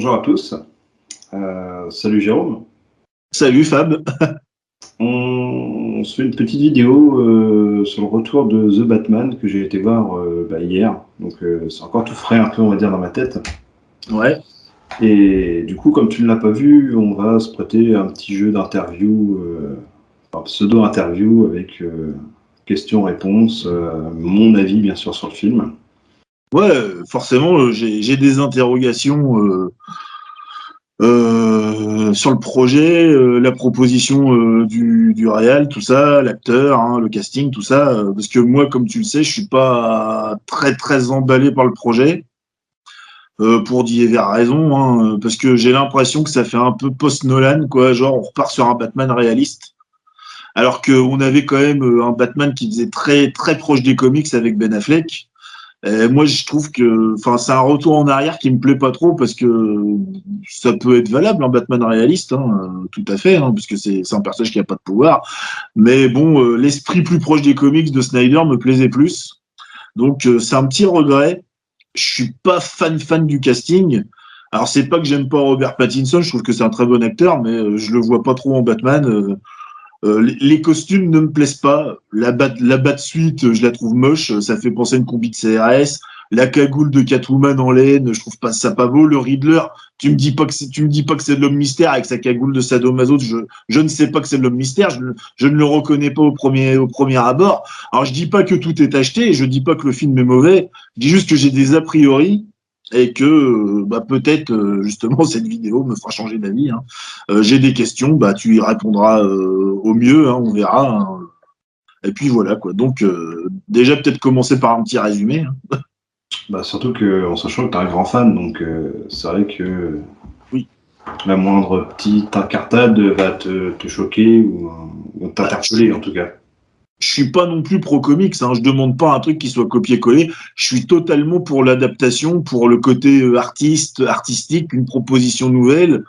Bonjour à tous. Euh, salut Jérôme. Salut Fab. on, se fait une petite vidéo euh, sur le retour de The Batman que j'ai été voir euh, bah, hier. Donc c'est encore tout frais un peu, on va dire, dans ma tête. Ouais. Et du coup, comme tu ne l'as pas vu, on va se prêter un petit jeu d'interview, un pseudo-interview avec questions-réponses, mon avis bien sûr sur le film. Ouais, forcément, euh, j'ai des interrogations euh, euh, sur le projet, la proposition du, du tout ça, l'acteur, hein, le casting, tout ça. parce que moi, comme tu le sais, je suis pas très très emballé par le projet. pour divers raisons, hein, parce que j'ai l'impression que ça fait un peu post-Nolan, quoi, genre on repart sur un Batman réaliste, alors qu'on avait quand même un Batman qui faisait très très proche des comics avec Ben Affleck, euh, moi, je trouve que, enfin, c'est un retour en arrière qui me plaît pas trop parce que ça peut être valable, un Batman réaliste, hein, tout à fait, hein, parce que c'est un personnage qui a pas de pouvoir. Mais bon, euh, l'esprit plus proche des comics de Snyder me plaisait plus. Donc, euh, c'est un petit regret. Je suis pas fan fan du casting. Alors, c'est pas que j'aime pas Robert Pattinson, je trouve que c'est un très bon acteur, mais je le vois pas trop en Batman. Euh, les costumes ne me plaisent pas. La bat, la suite, je la trouve moche. Ça fait penser à une combi de CRS. La cagoule de Catwoman en laine, je trouve pas ça pas beau. Le Riddler, tu me dis pas que c'est, tu me dis pas que c'est de l'homme mystère avec sa cagoule de sadomaso. Je, je ne sais pas que c'est de l'homme mystère. Je, je, ne le reconnais pas au premier, au premier abord. Alors je dis pas que tout est acheté. Je dis pas que le film est mauvais. Je dis juste que j'ai des a priori et que euh, bah, peut-être euh, justement cette vidéo me fera changer d'avis. Hein. Euh, j'ai des questions, bah, tu y répondras au mieux, hein, on verra. Hein. Et puis voilà quoi. Donc déjà peut-être commencer par un petit résumé. Bah, surtout que, en sachant que tu es un grand fan, donc c'est vrai que oui. la moindre petite incartade va te, te choquer ou, ou t'interpeller en tout cas je suis pas non plus pro comics. Hein. Je demande pas un truc qui soit copié-collé. Je suis totalement pour l'adaptation, pour le côté euh, artiste, artistique, une proposition nouvelle.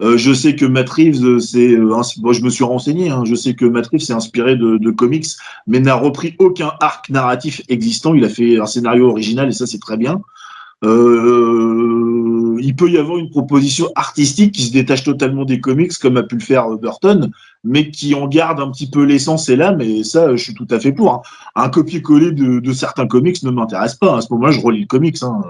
Euh, je sais que Matt Reeves, euh, c'est, euh, je me suis renseigné. Hein. je sais que Matt Reeves s'est inspiré de, de, comics, mais n'a repris aucun arc narratif existant. Il a fait un scénario original et ça c'est très bien. Euh, il peut y avoir une proposition artistique qui se détache totalement des comics, comme a pu le faire Burton, mais qui en garde un petit peu l'essence et l'âme, et ça, je suis tout à fait pour. Hein. Un copier-coller de, certains comics ne m'intéresse pas. À ce moment-là, je relis le comics. Hein.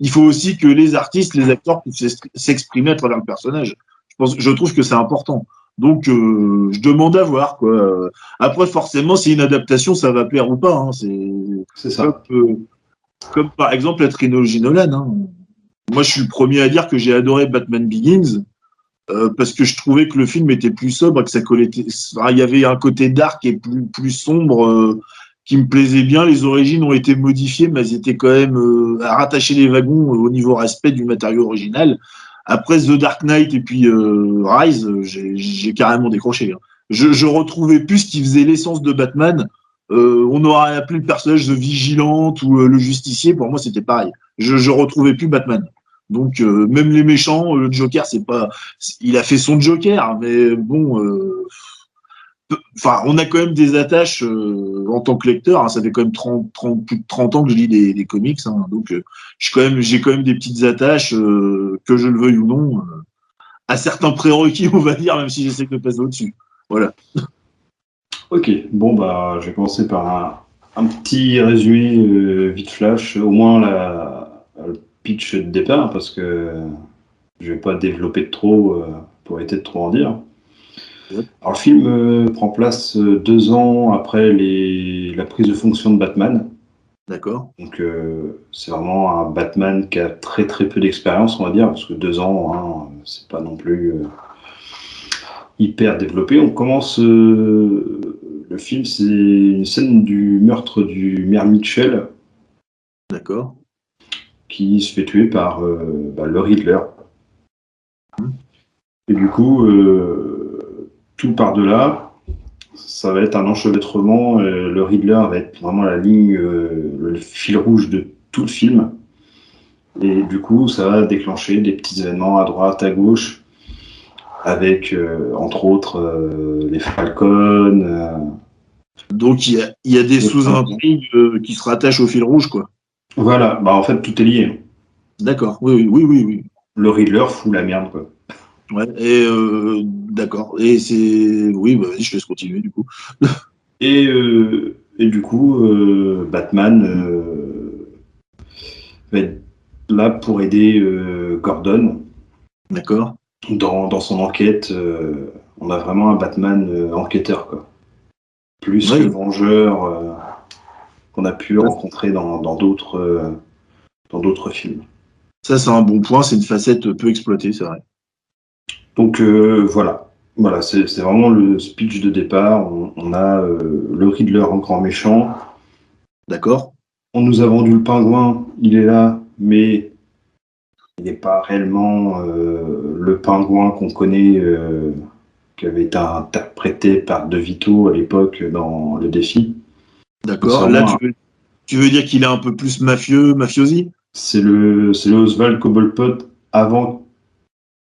Il faut aussi que les artistes, les acteurs puissent s'exprimer à travers le personnage. Je, pense, je trouve que c'est important. Donc, euh, je demande à voir. Quoi. Après, forcément, si une adaptation, ça va plaire ou pas. Hein. C'est ça. Comme, par exemple la trilogie Nolan. Moi, je suis le premier à dire que j'ai adoré Batman Begins. Euh, parce que je trouvais que le film était plus sobre, que ça collait. il y avait un côté dark et plus, sombre euh, qui me plaisait bien. Les origines ont été modifiées, mais elles étaient quand même euh, à rattacher les wagons au niveau respect du matériau original. Après The Dark Knight et puis Rise, j'ai carrément décroché. Hein. Je, je, retrouvais plus ce qui faisait l'essence de Batman. on aurait appelé le personnage de Vigilante ou le Justicier. Pour moi, c'était pareil. Je, je retrouvais plus Batman. Donc euh, même les méchants, le Joker, c'est pas, il a fait son Joker, mais bon, euh, enfin, on a quand même des attaches euh, en tant que lecteur. Hein, ça fait quand même 30, 30, plus de 30 ans que je lis des, comics, hein, donc je quand même, j'ai quand même des petites attaches, que je le veuille ou non, à certains prérequis, on va dire, même si j'essaie de passer au-dessus. Voilà. Ok, bon bah, je vais commencer par un petit résumé vite flash, au moins la pitch de départ parce que je vais pas développer trop euh, pour éviter de trop en dire. Alors le film euh, prend place euh, deux ans après les, la prise de fonction de Batman. D'accord. Donc c'est vraiment un Batman qui a très très peu d'expérience, on va dire, parce que deux ans, hein, c'est pas non plus hyper développé. On commence le film, c'est une scène du meurtre du maire Mitchell. D'accord qui se fait tuer par euh, bah, le Riddler. Et du coup, euh, tout par-delà, ça va être un enchevêtrement. le Riddler va être vraiment la ligne, euh, le fil rouge de tout le film. Et du coup, ça va déclencher des petits événements à droite, à gauche, avec entre autres les Falcons. Donc il y a, des sous-intrigues qui se rattachent au fil rouge, quoi. Voilà, bah en fait tout est lié. D'accord, oui, oui, oui, oui. Le Riddler fout la merde, quoi. Ouais, et euh, d'accord. Et c'est. Oui, bah, vas-y, je laisse continuer, du coup. Et, euh, et du coup, euh, Batman va être là pour aider Gordon D'accord. dans, dans son enquête. on a vraiment un Batman enquêteur, quoi. Plus Oui. que vengeur qu'on a pu Ouais. rencontrer dans dans d'autres euh, dans d'autres films. Ça, c'est un bon point. C'est une facette peu exploitée, c'est vrai. Donc euh, voilà, voilà, c'est vraiment le speech de départ. On, on a euh, le Riddler en grand méchant. D'accord. On nous a vendu le pingouin, il est là, mais il n'est pas réellement euh, le pingouin qu'on connaît, qui avait été interprété par De Vito à l'époque dans Le Défi. D'accord. Là, tu veux, tu veux dire qu'il est un peu plus mafieux, mafiosi? C'est le, c'est le Oswald Cobblepot avant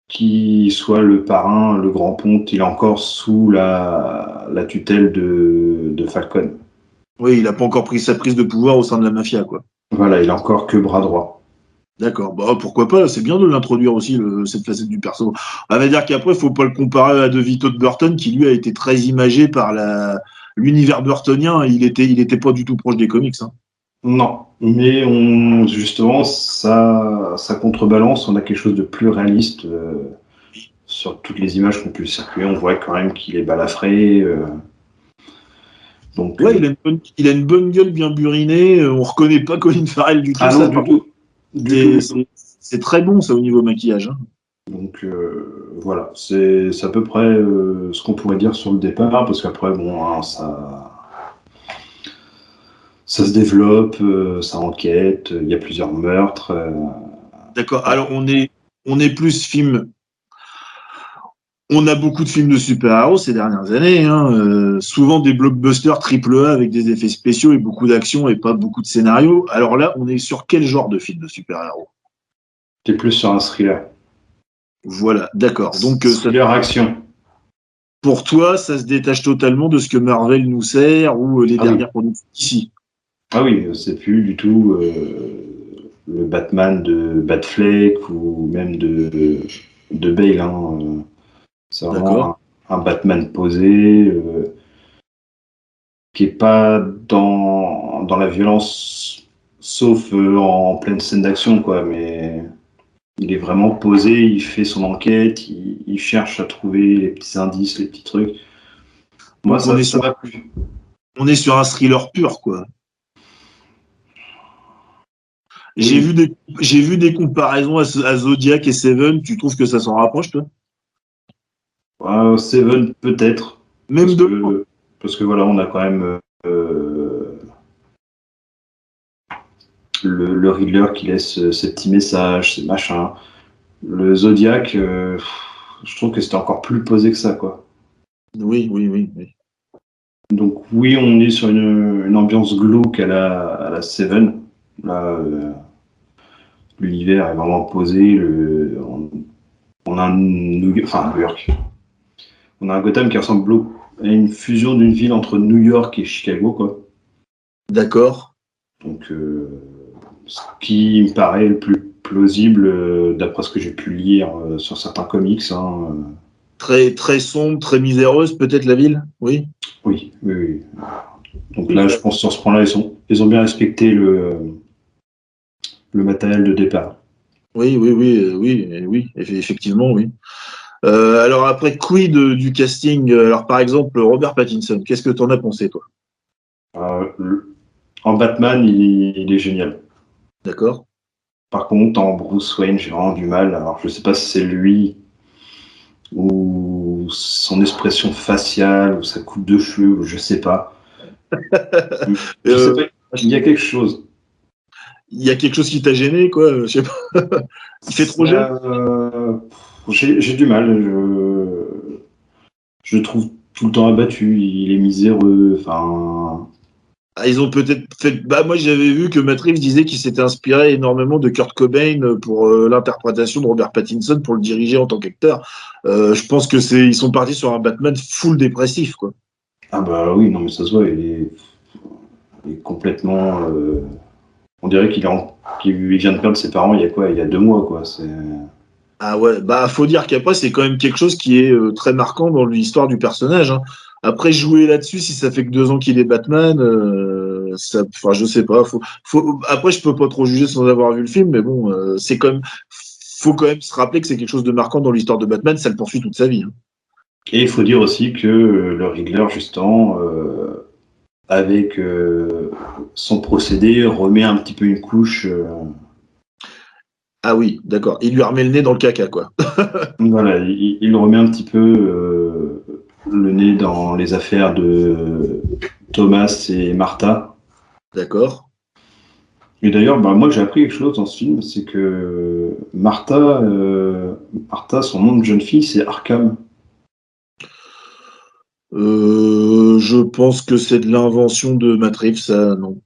qu'il soit le parrain, le grand ponte. Il est encore sous la, la tutelle de, de Falcon. Oui, il n'a pas encore pris sa prise de pouvoir au sein de la mafia, quoi. Voilà, il a encore que bras droit. D'accord. Bah, pourquoi pas? C'est bien de l'introduire aussi, le- cette facette du perso. On va dire qu'après, faut pas le comparer à De Vito de Burton, qui lui a été très imagé par la l'univers burtonien. Il était, il était pas du tout proche des comics. Hein. Non, mais on, justement, ça, ça contrebalance. On a quelque chose de plus réaliste euh, sur toutes les images qu'on peut circuler. On voit quand même qu'il est balafré. euh. donc, Ouais, il a, une bonne, il a une bonne gueule bien burinée. euh, On reconnaît pas Colin Farrell du tout. Ah non, du tout. C'est très bon, ça, au niveau maquillage. hein. Donc euh, voilà, c'est à peu près euh, ce qu'on pourrait dire sur le départ, parce qu'après, bon, hein, ça, ça se développe, euh, ça enquête, il y a plusieurs meurtres. D'accord. Alors, on est, on est plus film. On a beaucoup de films de super-héros ces dernières années. hein, souvent des blockbusters triple A avec des effets spéciaux et beaucoup d'action et pas beaucoup de scénarios. Alors là, on est sur quel genre de film de super-héros? T'es plus sur un thriller. Voilà, d'accord. Donc, euh, ça- thriller action. pour toi, ça se détache totalement de ce que Marvel nous sert ou euh, les Ah oui. dernières productions ici. Ah oui, c'est plus du tout euh, le Batman de Batfleck ou même de, de Bale. hein, euh, C'est vraiment un, un Batman posé euh, qui est pas dans, dans la violence, sauf euh, en pleine scène d'action, quoi. Mais il est vraiment posé, il fait son enquête, il, il cherche à trouver les petits indices, les petits trucs. Moi, ça, on est ça sur-. On est sur un thriller pur, quoi. J'ai vu des j'ai vu des comparaisons à, à Zodiac et Seven. Tu trouves que ça s'en rapproche, toi? Euh, Seven, peut-être. Même parce de que, parce que voilà, on a quand même euh, le, le Riddler qui laisse euh, ses petits messages, ses machins. Le Zodiac, euh, je trouve que c'était encore plus posé que ça, quoi. Oui, oui, oui. oui. Donc oui, on est sur une, une ambiance glauque à la, à la Seven. Là, euh, l'univers est vraiment posé. Le, on, on a un New York, enfin New York. On a un Gotham qui ressemble à une fusion d'une ville entre New York et Chicago, quoi. D'accord. Donc, euh, ce qui me paraît le plus plausible, euh, d'après ce que j'ai pu lire euh, sur certains comics. hein, euh, Très, très sombre, très miséreuse, peut-être la ville? Oui. oui, oui, oui. Donc là, je pense que sur ce point-là, ils, ont bien respecté le, le matériel de départ. Oui, oui, oui, oui, oui, eff- effectivement, oui. Euh, alors après, quid du casting? Alors par exemple, Robert Pattinson, qu'est-ce que tu en as pensé, toi? Euh, en Batman, il, il est génial. D'accord? Par contre, en Bruce Wayne, j'ai vraiment du mal. Alors, je sais pas si c'est lui ou son expression faciale ou sa coupe de cheveux, ou je sais pas. je Euh, sais pas. Il y a quelque chose. Il y a quelque chose qui t'a gêné, quoi Je sais pas. Il fait trop jeune? Euh, J'ai du mal. Je, je le trouve tout le temps abattu. Il est miséreux. Enfin, ils ont peut-être fait. Bah, moi, j'avais vu que Matt Reeves disait qu'il s'était inspiré énormément de Kurt Cobain pour euh, l'interprétation de Robert Pattinson pour le diriger en tant qu'acteur. Euh, je pense que c'est ils sont partis sur un Batman full dépressif, quoi. ah bah oui, non mais ça se voit. Il est, il est complètement, euh, On dirait qu'il vient de perdre ses parents il y a quoi Il y a deux mois, quoi. Ah ouais, bah faut dire qu'après c'est quand même quelque chose qui est euh, très marquant dans l'histoire du personnage. Hein. Après jouer là-dessus, si ça fait que deux ans qu'il est Batman, euh, ça, enfin je sais pas. Faut, faut, après je peux pas trop juger sans avoir vu le film, mais bon, euh, c'est quand même, faut quand même se rappeler que c'est quelque chose de marquant dans l'histoire de Batman. Ça le poursuit toute sa vie. Hein. Et il faut dire aussi que le Riddler justement avec euh, son procédé, remet un petit peu une couche. Euh. Ah oui, d'accord. Il lui remet le nez dans le caca, quoi. voilà, il, remet un petit peu euh, le nez dans les affaires de Thomas et Martha. D'accord. Et d'ailleurs, bah, moi j'ai appris quelque chose dans ce film, c'est que Martha, Martha, son nom de jeune fille, c'est Arkham. Euh, je pense que c'est de l'invention de Matt ça, non.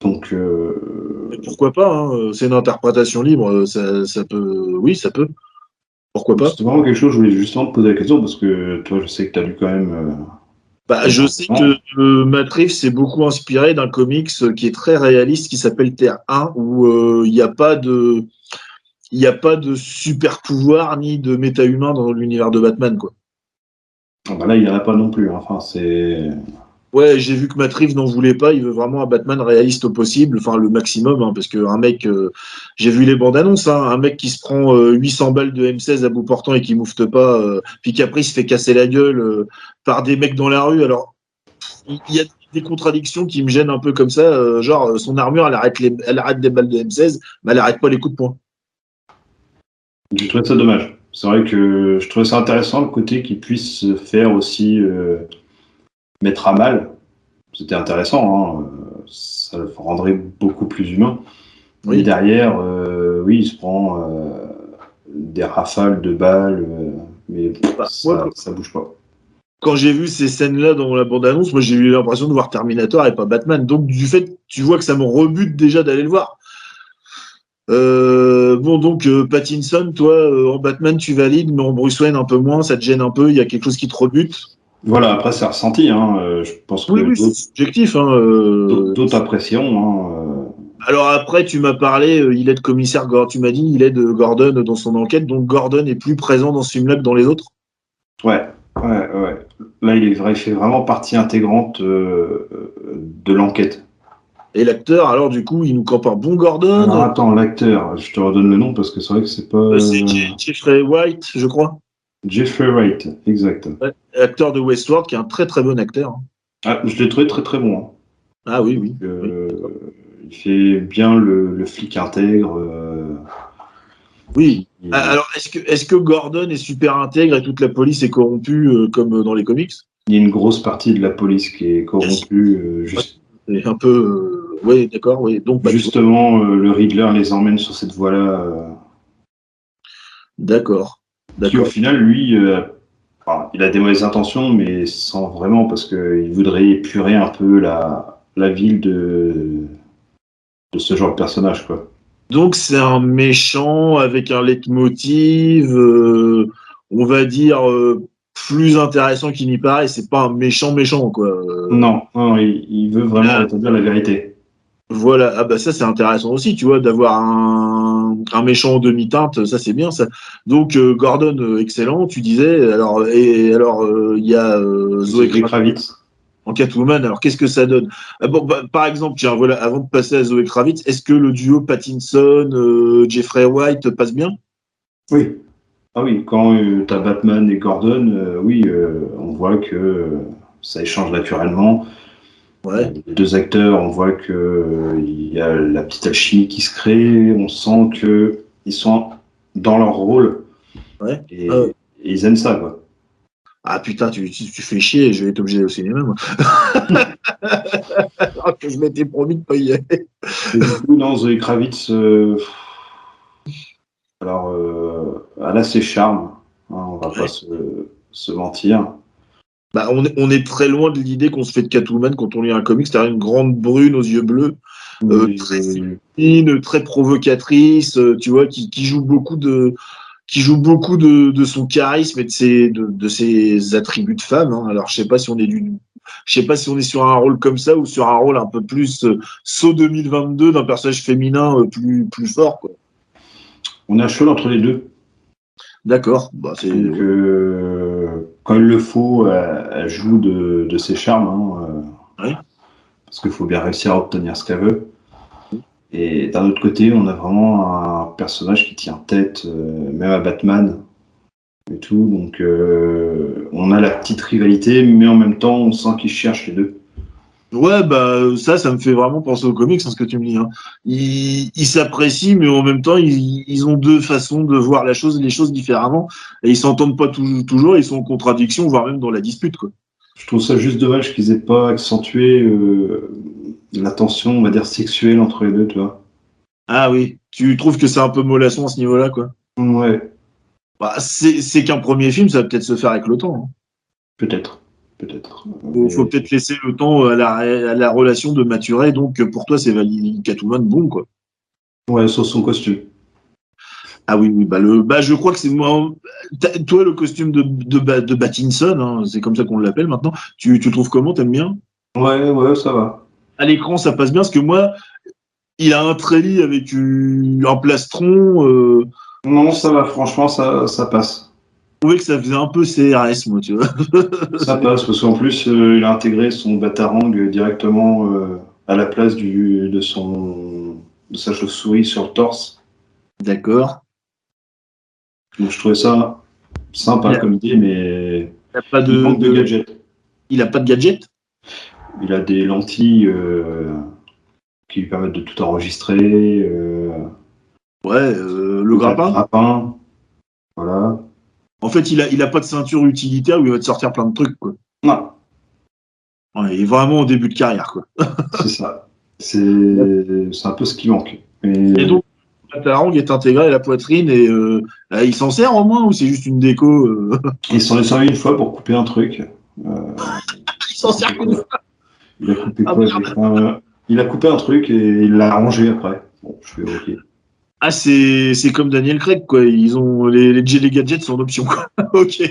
Donc. Euh... Pourquoi pas hein, C'est une interprétation libre, ça, ça, peut. Oui, ça peut. Pourquoi pas C'est vraiment quelque chose, je voulais justement te poser la question, parce que toi, je sais que tu as lu quand même. Euh, bah, je sais que euh, Matt s'est beaucoup inspiré d'un comics qui est très réaliste qui s'appelle Terre 1, où il n'y a pas de. Il n'y a pas de super pouvoir ni de méta-humain dans l'univers de Batman, quoi. Ah bah là, il n'y en a pas non plus. Hein. Enfin, c'est. Ouais, j'ai vu que Matt Reeves n'en voulait pas. Il veut vraiment un Batman réaliste au possible, enfin le maximum, hein, parce qu'un mec, euh, j'ai vu les bandes annonces, hein, un mec qui se prend 800 euh, balles de M16 à bout portant et qui moufte pas, euh, puis qu'après il se fait casser la gueule par des mecs dans la rue. Alors, il y a des contradictions qui me gênent un peu comme ça. genre, son armure, elle arrête, les, elle arrête des balles de M16, mais elle arrête pas les coups de poing. Je trouve ça dommage c'est vrai que je trouvais ça intéressant le côté qu'il puisse se faire aussi mettre à mal. C'était intéressant, hein. ça le rendrait beaucoup plus humain. Oui. derrière, euh, oui, il se prend euh, des rafales de balles, mais bah, ça, ça bouge pas quand j'ai vu ces scènes-là dans la bande-annonce, moi j'ai eu l'impression de voir Terminator et pas Batman. Donc du fait, tu vois que ça me rebute déjà d'aller le voir. Euh, bon, donc euh, Pattinson, toi, euh, en Batman, tu valides, mais en Bruce Wayne, un peu moins, ça te gêne un peu, il y a quelque chose qui te rebute Voilà, après, c'est ressenti. Hein, je pense oui, oui, c'est subjectif. Hein, D'autres. Hein, Alors après, tu m'as parlé, il est de commissaire, tu m'as dit, il est de Gordon dans son enquête, donc Gordon est plus présent dans ce film-là que dans les autres Ouais, ouais, ouais. Là, il, est, il fait vraiment partie intégrante de l'enquête. Et l'acteur, alors du coup, il nous un bon Gordon. Attends, l'acteur, je te redonne le nom parce que c'est vrai que c'est pas. Euh, c'est Jeffrey White, je crois. Jeffrey White, exact. acteur de Westworld, qui est un très très bon acteur. Hein. Ah, je l'ai trouvé très très bon. Hein. Ah oui, oui. Euh, il fait bien le, flic intègre. Euh, oui. Ah, alors, est-ce que, est que Gordon est super intègre et toute la police est corrompue comme dans les comics? Il y a une grosse partie de la police qui est corrompue. Juste... Un peu oui, d'accord, oui. Donc, bah, Justement, euh, le Riddler les emmène sur cette voie-là. Euh. D'accord. Qui, au final, lui, euh, il a des mauvaises intentions, mais sans vraiment, parce qu'il voudrait épurer un peu la, la ville de, de ce genre de personnage, quoi. Donc, c'est un méchant avec un leitmotiv, on va dire plus intéressant qu'il n'y paraît. C'est pas un méchant méchant, quoi. Non, non il, veut vraiment dire la vérité. Voilà, ah bah ça c'est intéressant aussi, tu vois, d'avoir un, un, méchant en demi-teinte, ça c'est bien ça. Donc euh, Gordon, euh, excellent, tu disais. Alors et alors euh, il y a Zoé Kravitz en Catwoman. Alors qu'est-ce que ça donne? Ah bon, bah, Par exemple, tiens, voilà, avant de passer à Zoé Kravitz, est-ce que le duo Pattinson, Jeffrey White passe bien? Oui. Ah oui, quand tu as Batman et Gordon, oui, on voit que ça échange naturellement. Les deux acteurs, on voit qu'il euh, y a la petite alchimie qui se crée, on sent qu'ils sont dans leur rôle. Ouais. Et, ah ils aiment ça, quoi. Ah putain, tu, tu, fais chier, je vais être obligé au cinéma, moi. Alors que je m'étais promis de pas y aller. du coup, non, Zoé Kravitz, euh, alors, euh, elle a ses charmes, hein, on va pas se, se mentir. Bah, on, est, très loin de l'idée qu'on se fait de Catwoman quand on lit un comic, c'est-à-dire une grande brune aux yeux bleus, euh, très féminine, très provocatrice, euh, tu vois, qui, joue beaucoup de qui joue beaucoup de, son charisme et de ses, de, ses attributs de femme. Hein. Alors, je sais pas si on est du Je sais pas si on est sur un rôle comme ça ou sur un rôle un peu plus euh, saut 2022 d'un personnage féminin euh, plus, plus fort. Quoi. On a chaud entre les deux. D'accord. Bah, c'est... Euh, quand il le faut, elle, elle joue de, de ses charmes. Hein, euh, Oui. Parce qu'il faut bien réussir à obtenir ce qu'elle veut. Et d'un autre côté, on a vraiment un personnage qui tient tête, euh, même à Batman et tout. Donc, euh, on a la petite rivalité, mais en même temps, on sent qu'ils cherchent les deux. Ouais, bah ça, ça me fait vraiment penser aux comics, hein, ce que tu me dis. Hein. Ils s'apprécient, mais en même temps, ils, ils ont deux façons de voir la chose, les choses différemment, et ils s'entendent pas tou- toujours. Ils sont en contradiction, voire même dans la dispute, quoi. Je trouve ça juste dommage qu'ils aient pas accentué euh, la tension, on va dire, sexuelle entre les deux, tu vois. Ah oui, tu trouves que c'est un peu mollasson à ce niveau-là, quoi? Ouais, Bah, c'est c'est qu'un premier film, ça va peut-être se faire avec le temps. hein. peut-être. Peut-être. Faut, faut peut-être laisser le temps à la, à la relation de maturer. Donc pour toi, c'est valide Catwoman, bon quoi. Ouais, sur son costume. Ah oui, oui, bah le, bah je crois que c'est moi. Toi, le costume de de, Ba- de Pattinson, hein, c'est comme ça qu'on l'appelle maintenant. Tu, tu le trouves comment T'aimes bien? Ouais, ouais, ça va. À l'écran, ça passe bien parce que moi, il a un trélis avec un plastron. Euh, Non, ça va, franchement, ça, ça passe. Trouvais que ça faisait un peu CRS, moi, tu vois. Ça passe, parce qu'en plus, euh, il a intégré son batarang directement euh, à la place du, de, son, de sa chauve-souris sur le torse. D'accord. Donc je trouvais ça sympa comme idée, mais Il a pas il de, manque de de- gadgets. il a pas de gadget. Il a des lentilles euh, qui lui permettent de tout enregistrer. Ouais, le grappin? grappin. Voilà. En fait, il a, il a pas de ceinture utilitaire où il va te sortir plein de trucs, quoi. Non, Ouais, il est vraiment au début de carrière, quoi. c'est ça. C'est c'est un peu ce qui manque. Mais- Et donc, la tarang est intégrée à la poitrine et euh, euh, il s'en sert au moins ou c'est juste une déco euh? Il s'en est servi une fois pour couper un truc. Euh, Il s'en sert qu'une fois. il a coupé Ah, quoi euh, Il a coupé un truc et il l'a rangé après. Bon, je fais ok. Ah, c'est, c'est comme Daniel Craig, quoi. Ils ont les, les, les gadgets sont en option, quoi. ok.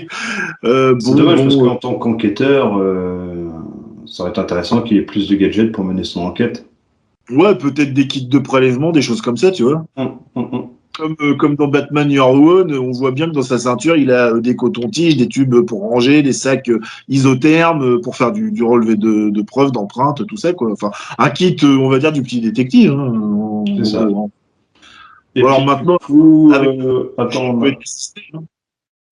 Euh, C'est bon, dommage bon, parce qu'en tant qu'enquêteur, euh, ça aurait été intéressant qu'il ait plus de gadgets pour mener son enquête. ouais, peut-être des kits de prélèvement, des choses comme ça, tu vois. Hum, hum, hum. Comme, euh, comme dans Batman Year One, on voit bien que dans sa ceinture, il a des cotons-tiges, des tubes pour ranger, des sacs isothermes pour faire du, du relevé de, de preuves, d'empreintes, tout ça, quoi. Enfin, un kit, on va dire, du petit détective. Hein, en- C'est ça. en- Et Alors puis, maintenant, du coup, avec- euh, attends,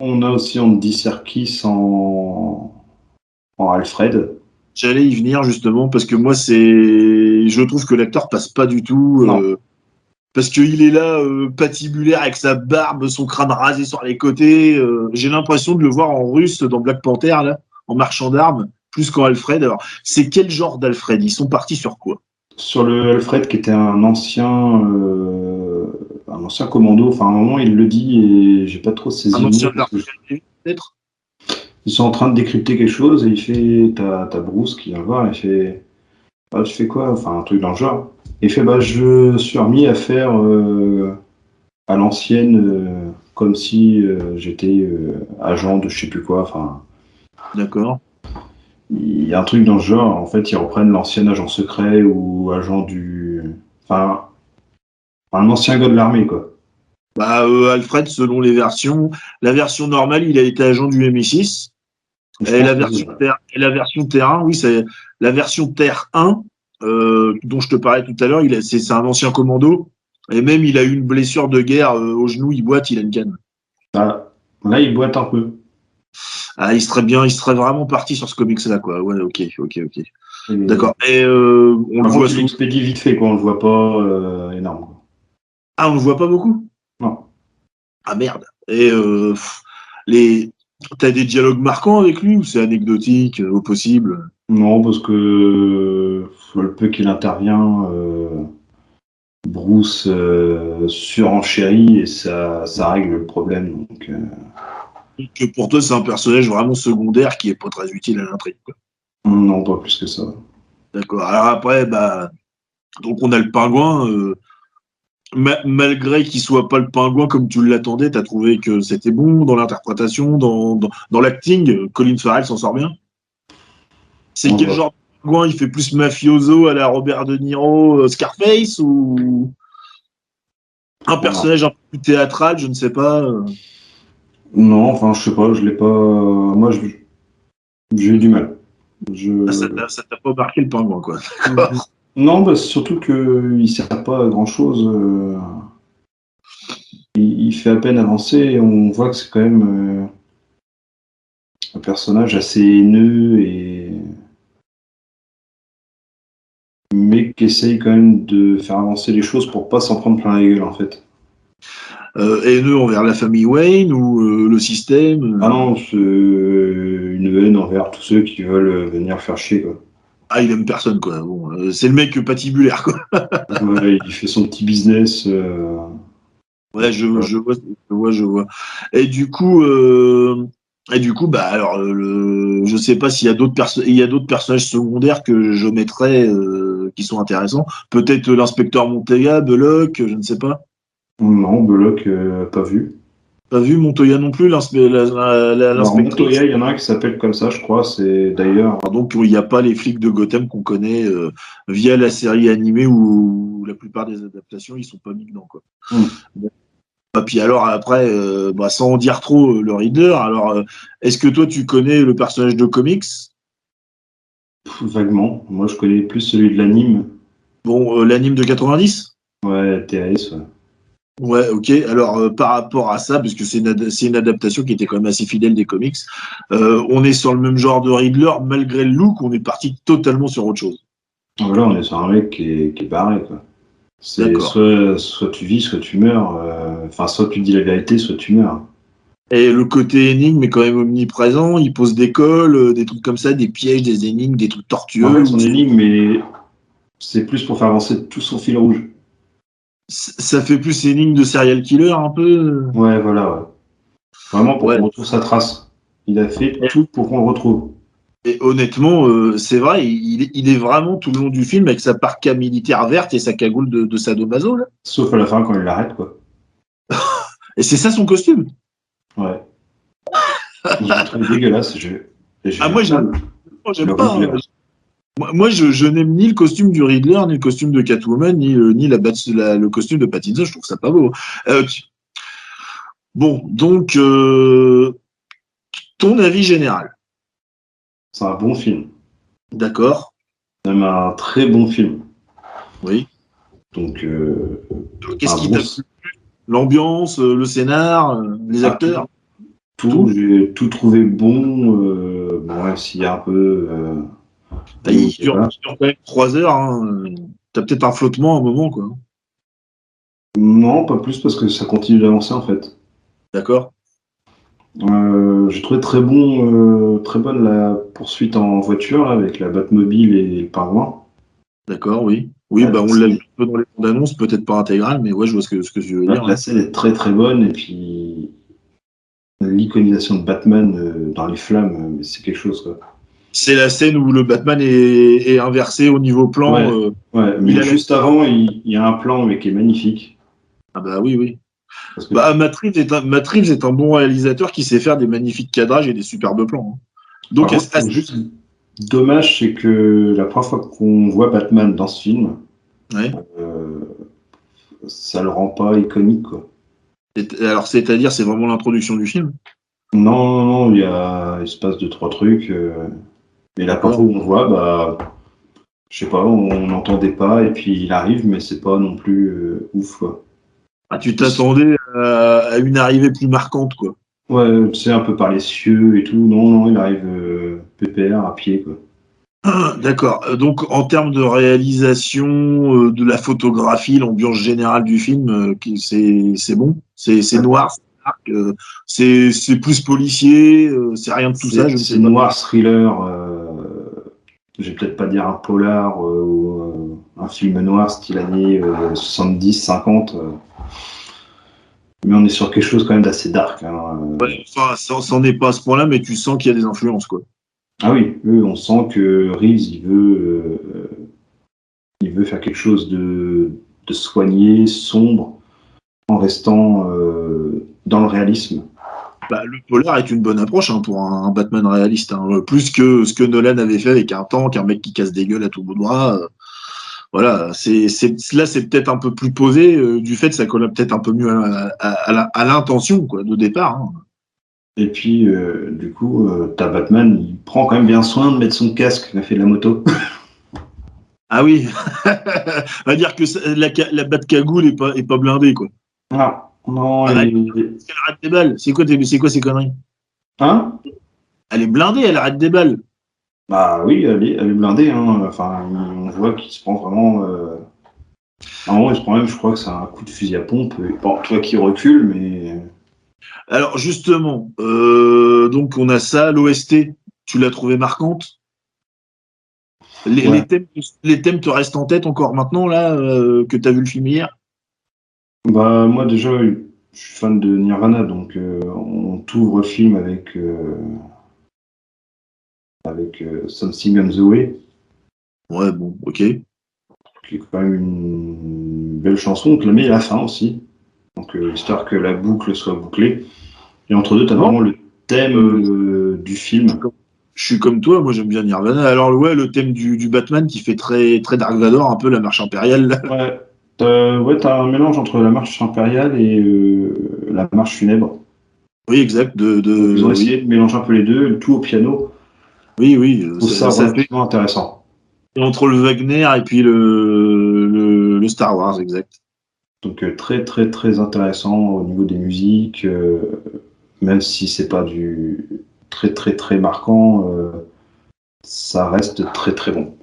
on a, on aussi Andy Serkis en, en Alfred. J'allais y venir justement parce que moi c'est, je trouve que l'acteur passe pas du tout. Euh, parce qu'il est là euh, patibulaire avec sa barbe, son crâne rasé sur les côtés. euh, J'ai l'impression de le voir en russe dans Black Panther là, en marchand d'armes, plus qu'en Alfred. Alors c'est quel genre d'Alfred? Ils sont partis sur quoi? Sur le Alfred, qui était un ancien, euh, un ancien commando. Enfin, à un moment, il le dit et j'ai pas trop saisi. Un ancien d'Alfred, peut-être? Ils sont en train de décrypter quelque chose et il fait, t'as, Bruce qui vient le voir et il fait, bah, tu fais quoi? Enfin, un truc dans le genre. Et il fait, bah, je suis remis à faire euh, à l'ancienne, euh, comme si euh, j'étais agent de je sais plus quoi. Enfin, D'accord. il y a un truc dans ce genre. En fait, ils reprennent l'ancien agent secret ou agent du, enfin, un ancien gars de l'armée, quoi. Bah euh, Alfred, selon les versions, la version normale, il a été agent du MI6. Je Et la, que- version terre, et la version terrain, oui, c'est la version Terre 1, euh, dont je te parlais tout à l'heure. Il C'est un ancien commando. Et même, il a eu une blessure de guerre euh, au genou, il boite, il a une canne. Ah, là, il boite un peu. Ah, il serait bien, il serait vraiment parti sur ce comics-là, quoi. Ouais, ok, ok, ok. D'accord. Et on le voit contre, il sous... expédie vite fait, quoi. On le voit pas énorme. Ah, on le voit pas beaucoup? Non. Ah, merde. Et euh, les... T'as des dialogues marquants avec lui ou c'est anecdotique euh, au possible? Non, parce que euh, le peu qu'il intervient, euh, Bruce euh, surenchérit et ça, ça règle le problème. Donc, Que pour toi, c'est un personnage vraiment secondaire qui est pas très utile à l'intrigue. non, pas plus que ça. D'accord. Alors après, bah, donc on a le pingouin. euh, ma- malgré qu'il soit pas le pingouin comme tu l'attendais, t'as trouvé que c'était bon dans l'interprétation, dans, dans, dans l'acting. Colin Farrell s'en sort bien. C'est quel genre de pingouin? Il fait plus mafioso à la Robert De Niro, euh, Scarface ou un personnage un peu plus théâtral, je ne sais pas. euh. Non, enfin, je sais pas, je l'ai pas. Moi, je- j'ai eu du mal. Je... Ah, ça t'a pas marqué le pingouin, quoi. Non, bah, c'est surtout qu'il ne sert pas à grand chose. Il, il fait à peine avancer et on voit que c'est quand même euh, un personnage assez haineux et. Mais qui essaye quand même de faire avancer les choses pour pas s'en prendre plein la gueule en fait. Euh, haineux envers la famille Wayne ou euh, le système euh? Ah non, c'est une haine envers tous ceux qui veulent venir faire chier quoi. Ah, il aime personne, quoi. Bon, euh, c'est le mec patibulaire, quoi. Ouais, il fait son petit business. euh, Ouais, je, je vois, je vois, je vois. Et du coup, euh, et du coup, bah alors, euh, le, je sais pas s'il y a d'autres il y a d'autres personnages secondaires que je mettrais qui sont intéressants. Peut-être l'inspecteur Montega, Belloc, je ne sais pas. Non, Belloc, euh, pas vu. Pas vu Montoya non plus, l'inspe- la- la- la- Alors, l'inspectrice. Montoya, il y en a un qui s'appelle comme ça, je crois. C'est d'ailleurs. Donc il n'y a pas les flics de Gotham qu'on connaît euh, via la série animée où la plupart des adaptations ils sont pas mis dedans quoi. Mm. Bon. Et puis alors après, euh, bah, sans en dire trop, euh, le Reader. Alors euh, est-ce que toi tu connais le personnage de comics? Pff, Vaguement. Moi, je connais plus celui de l'anime. Bon, l'anime de 90 Ouais, TAS. Ouais. Ouais, ok. Alors euh, par rapport à ça, parce que c'est une, une adaptation qui était quand même assez fidèle des comics, euh, on est sur le même genre de Riddler, malgré le look, on est parti totalement sur autre chose. Donc là, on est sur un mec qui est, qui est barré, quoi. C'est soit, soit tu vis, soit tu meurs. euh, Enfin, soit tu dis la vérité, soit tu meurs. Et le côté énigme est quand même omniprésent. Il pose des cols, des trucs comme ça, des pièges, des énigmes, des trucs tortueux. En fait, son énigme, mais c'est plus pour faire avancer tout son fil rouge. Ça fait plus énigme de serial killer un peu. Ouais, voilà, ouais. Vraiment pour Ouais. qu'on retrouve sa trace. Il a fait tout pour qu'on le retrouve. Et honnêtement, euh, c'est vrai, il, est- il est vraiment tout le long du film avec sa parka militaire verte et sa cagoule de, de sadomaso. Là. Sauf à la fin quand il l'arrête, quoi. Et c'est ça son costume? Ouais. je le trouve dégueulasse. Je... et je- Ah, moi, j'aime- Moi, j'aime pas. Hein. Moi, moi, je, je n'aime ni le costume du Riddler, ni le costume de Catwoman, ni, le- ni la, Bat- la- le costume de Pattinson. Je trouve ça pas beau. Euh, Bon, donc, euh, ton avis général. C'est un bon film. D'accord. Même un très bon film. Oui. Donc, euh, Qu'est-ce qui bon- t'a plu? L'ambiance, euh, le scénar, les Ah, acteurs? tout, j'ai tout trouvé bon. Euh, bon, s'il y a un peu. Euh, Il dure, voilà. il dure quand même trois heures. Hein. T'as peut-être un flottement à un moment, quoi. Non, pas plus parce que ça continue d'avancer en fait. D'accord Euh, j'ai trouvé très bon, euh, très bonne la poursuite en voiture là, avec la Batmobile et le pingouin. D'accord, oui. Oui, Ouais, bah, on l'a vu un peu dans les bandes annonces, peut-être pas intégrale, mais ouais, je vois ce que, ce que tu veux dire. hein. La scène est très très bonne et puis l'iconisation de Batman euh, dans les flammes, euh, c'est quelque chose quoi. C'est la scène où le Batman est, est inversé au niveau plan. Ouais. euh, Ouais, mais Il a la- juste avant, il, il y a un plan mais qui est magnifique. Ah bah oui, oui. Que- Bah, Matt Reeves est un, Matt Reeves est un bon réalisateur qui sait faire des magnifiques cadrages et des superbes plans. hein. Donc, Par contre, à- à- juste dommage, c'est que la première fois qu'on voit Batman dans ce film, ouais. euh, ça le rend pas iconique quoi. Alors, c'est-à-dire, c'est vraiment l'introduction du film? Non, non, non, il y a, passe deux, trois trucs. euh, et la première fois où on voit, bah, je sais pas, on n'entendait pas, et puis il arrive, mais c'est pas non plus euh, ouf, quoi. Ah, tu t'attendais à, une arrivée plus marquante, quoi. Ouais, tu sais, un peu par les cieux et tout. Non, non, il arrive euh, pépère, à pied, quoi. Ah, D'accord. Euh, Donc, en termes de réalisation, euh, de la photographie, l'ambiance générale du film, c'est c'est bon? C'est c'est noir, c'est c'est c'est plus policier, c'est rien de tout ça. C'est noir thriller, je vais peut-être pas dire un polar euh, ou euh, un film noir style années 70, 50. euh. mais on est sur quelque chose quand même d'assez dark. hein, euh. Ouais, enfin, ça ça en est pas à ce point-là, mais tu sens qu'il y a des influences, quoi. Ah oui, on sent que Reeves, il veut, euh, il veut faire quelque chose de, de soigné, sombre, en restant euh, dans le réalisme. Bah, le polar est une bonne approche hein, pour un, Batman réaliste, hein. plus que ce que Nolan avait fait avec un tank, un mec qui casse des gueules à tout bout de bras. Euh, voilà, c'est là c'est peut-être un peu plus posé euh, du fait que ça colle peut-être un peu mieux à, l'intention quoi de départ. Hein. Et puis euh, du coup, ta Batman, il prend quand même bien soin de mettre son casque quand il fait de la moto. ah oui, on va dire que la, la Batcagoule est pas est pas blindée quoi. Ah. Non, elle, arrête des balles. C'est quoi, quoi ces conneries? Hein? Elle est blindée, elle arrête des balles. Bah oui, elle est, elle est blindée. Hein. Enfin, on voit qu'il se prend vraiment. Euh... En il se prend même, je crois que c'est un coup de fusil à pompe. Bon, toi qui recule, mais. Alors justement, euh, donc on a ça, l'OST. Tu l'as trouvé marquante? Les, les, thèmes, les, thèmes, te restent en tête encore maintenant, là, euh, que tu as vu le film hier? Bah, moi, déjà, je suis fan de Nirvana, donc euh, on t'ouvre le film avec, euh, avec euh, Something on the Way. Ouais, bon, ok. Qui est quand même une belle chanson. On te la met à la fin aussi. Donc, histoire que la boucle soit bouclée. Et entre deux, tu as vraiment le thème du film. Je suis comme toi, moi j'aime bien Nirvana. Alors, ouais, le thème du, du, Batman qui fait très, très Dark Vador, un peu la marche impériale. Ouais. Euh, ouais, tu as un mélange entre la marche impériale et euh, la marche funèbre. Oui, exact. De, de, Ils ont essayé de mélanger un peu les deux, le tout au piano. Oui, oui. ça, ça relativement intéressant. Entre le Wagner et puis le, le, Star Wars, exact. Donc euh, très très très intéressant au niveau des musiques, euh, même si c'est pas du très très très marquant, euh, ça reste très très bon.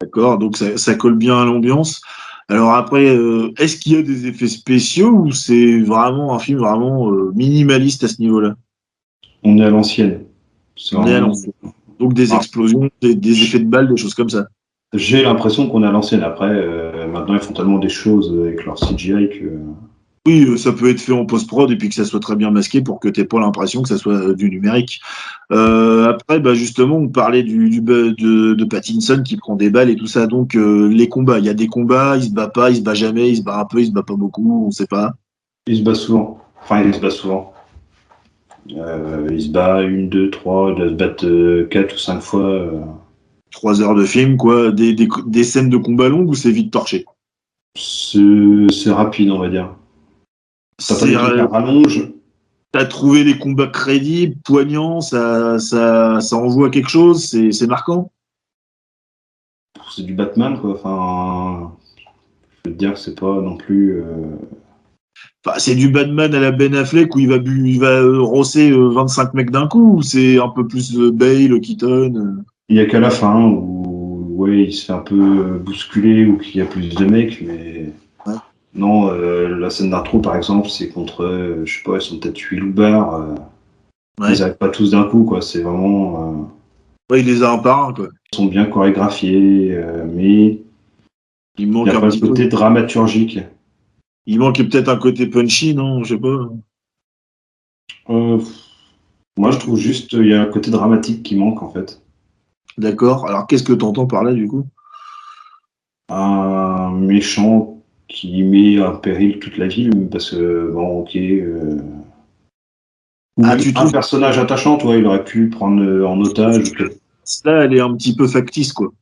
D'accord, donc ça, ça, colle bien à l'ambiance. Alors après, euh, est-ce qu'il y a des effets spéciaux ou c'est vraiment un film vraiment euh, minimaliste à ce niveau-là? On est à l'ancienne. On est à l'ancienne. Donc des ah. explosions, des, effets de balles, des choses comme ça. J'ai l'impression qu'on est à l'ancienne. Après, euh, maintenant ils font tellement des choses avec leur CGI que. Oui, euh, ça peut être fait en post-prod et puis que ça soit très bien masqué pour que tu n'aies pas l'impression que ça soit euh, du numérique. Euh, après, bah justement, on parlait du, de, de, Pattinson qui prend des balles et tout ça. Donc, les combats, il y a des combats, il se bat pas, il se bat jamais, il se bat un peu, il se bat pas beaucoup, on sait pas. Il se bat souvent. Enfin, il se bat souvent. il se bat une, deux, trois, il doit se battre quatre ou cinq fois. Trois heures de film, quoi. Des, des, des scènes de combat longues ou c'est vite torché? C'est rapide, on va dire. Ça rallonge. T'as trouvé les combats crédibles, poignants, ça, ça, ça envoie quelque chose, c'est marquant. C'est du Batman, quoi. Enfin, je veux dire que c'est pas non plus. Euh, enfin, c'est du Batman à la Ben Affleck où il va, il va euh, rosser 25 euh, mecs d'un coup, ou c'est un peu plus Bale, Keaton Il y a qu'à la fin où ouais, il se fait un peu bousculer ou qu'il y a plus de mecs, mais. Non, euh, la scène d'intro, par exemple, c'est contre, euh, je sais pas, ils sont peut-être 8 loupards. Euh, Ils n'arrivent pas tous d'un coup, quoi. C'est vraiment. ouais, il les a un par un, quoi. Ils sont bien chorégraphiés, mais. Il manque un, petit côté dramaturgique. Il manque peut-être un côté punchy, non Je sais pas. moi, je trouve juste il y a un côté dramatique qui manque, en fait. D'accord. Alors, qu'est-ce que tu entends par là, du coup? Un méchant qui met en péril toute la ville parce que bon ok euh... ah, tu un personnage attachant toi il aurait pu prendre euh, en otage là elle est un petit peu factice quoi.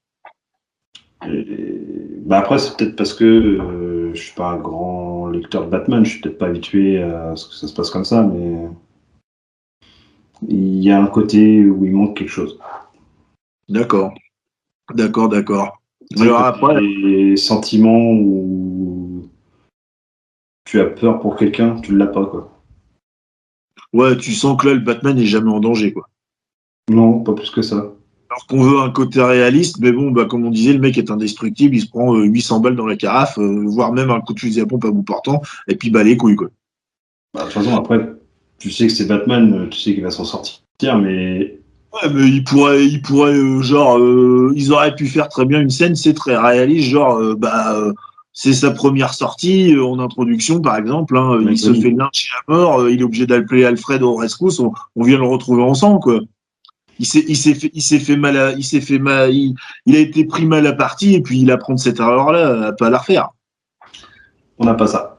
Bah après c'est peut-être parce que euh, je suis pas un grand lecteur de Batman je suis peut-être pas habitué à ce que ça se passe comme ça mais il y a un côté où il manque quelque chose. D'accord. D'accord d'accord. Alors après les sentiments ou tu as peur pour quelqu'un, tu ne l'as pas, quoi. Ouais, tu sens que là, le Batman n'est jamais en danger, quoi. Non, pas plus que ça. Alors qu'on veut un côté réaliste, mais bon, bah, comme on disait, le mec est indestructible, il se prend 800 euh, balles dans la carafe, euh, voire même un coup de fusil à pompe à bout portant, et puis bah les couilles, quoi. Bah, de toute façon, après, tu sais que c'est Batman, euh, tu sais qu'il va s'en sortir, mais Ouais, mais il pourrait, il pourrait, genre, ils auraient pu faire très bien une scène, c'est très réaliste, genre, bah, c'est sa première sortie euh, en introduction, par exemple. Hein, il se fait lyncher à mort, euh, il est obligé d'appeler Alfred au rescousse, on, vient le retrouver ensemble, quoi. Il s'est, il s'est fait, il s'est fait mal, il s'est fait mal, il, a été pris mal à partie et puis il apprend de cette erreur-là, à pas la refaire. On n'a pas ça.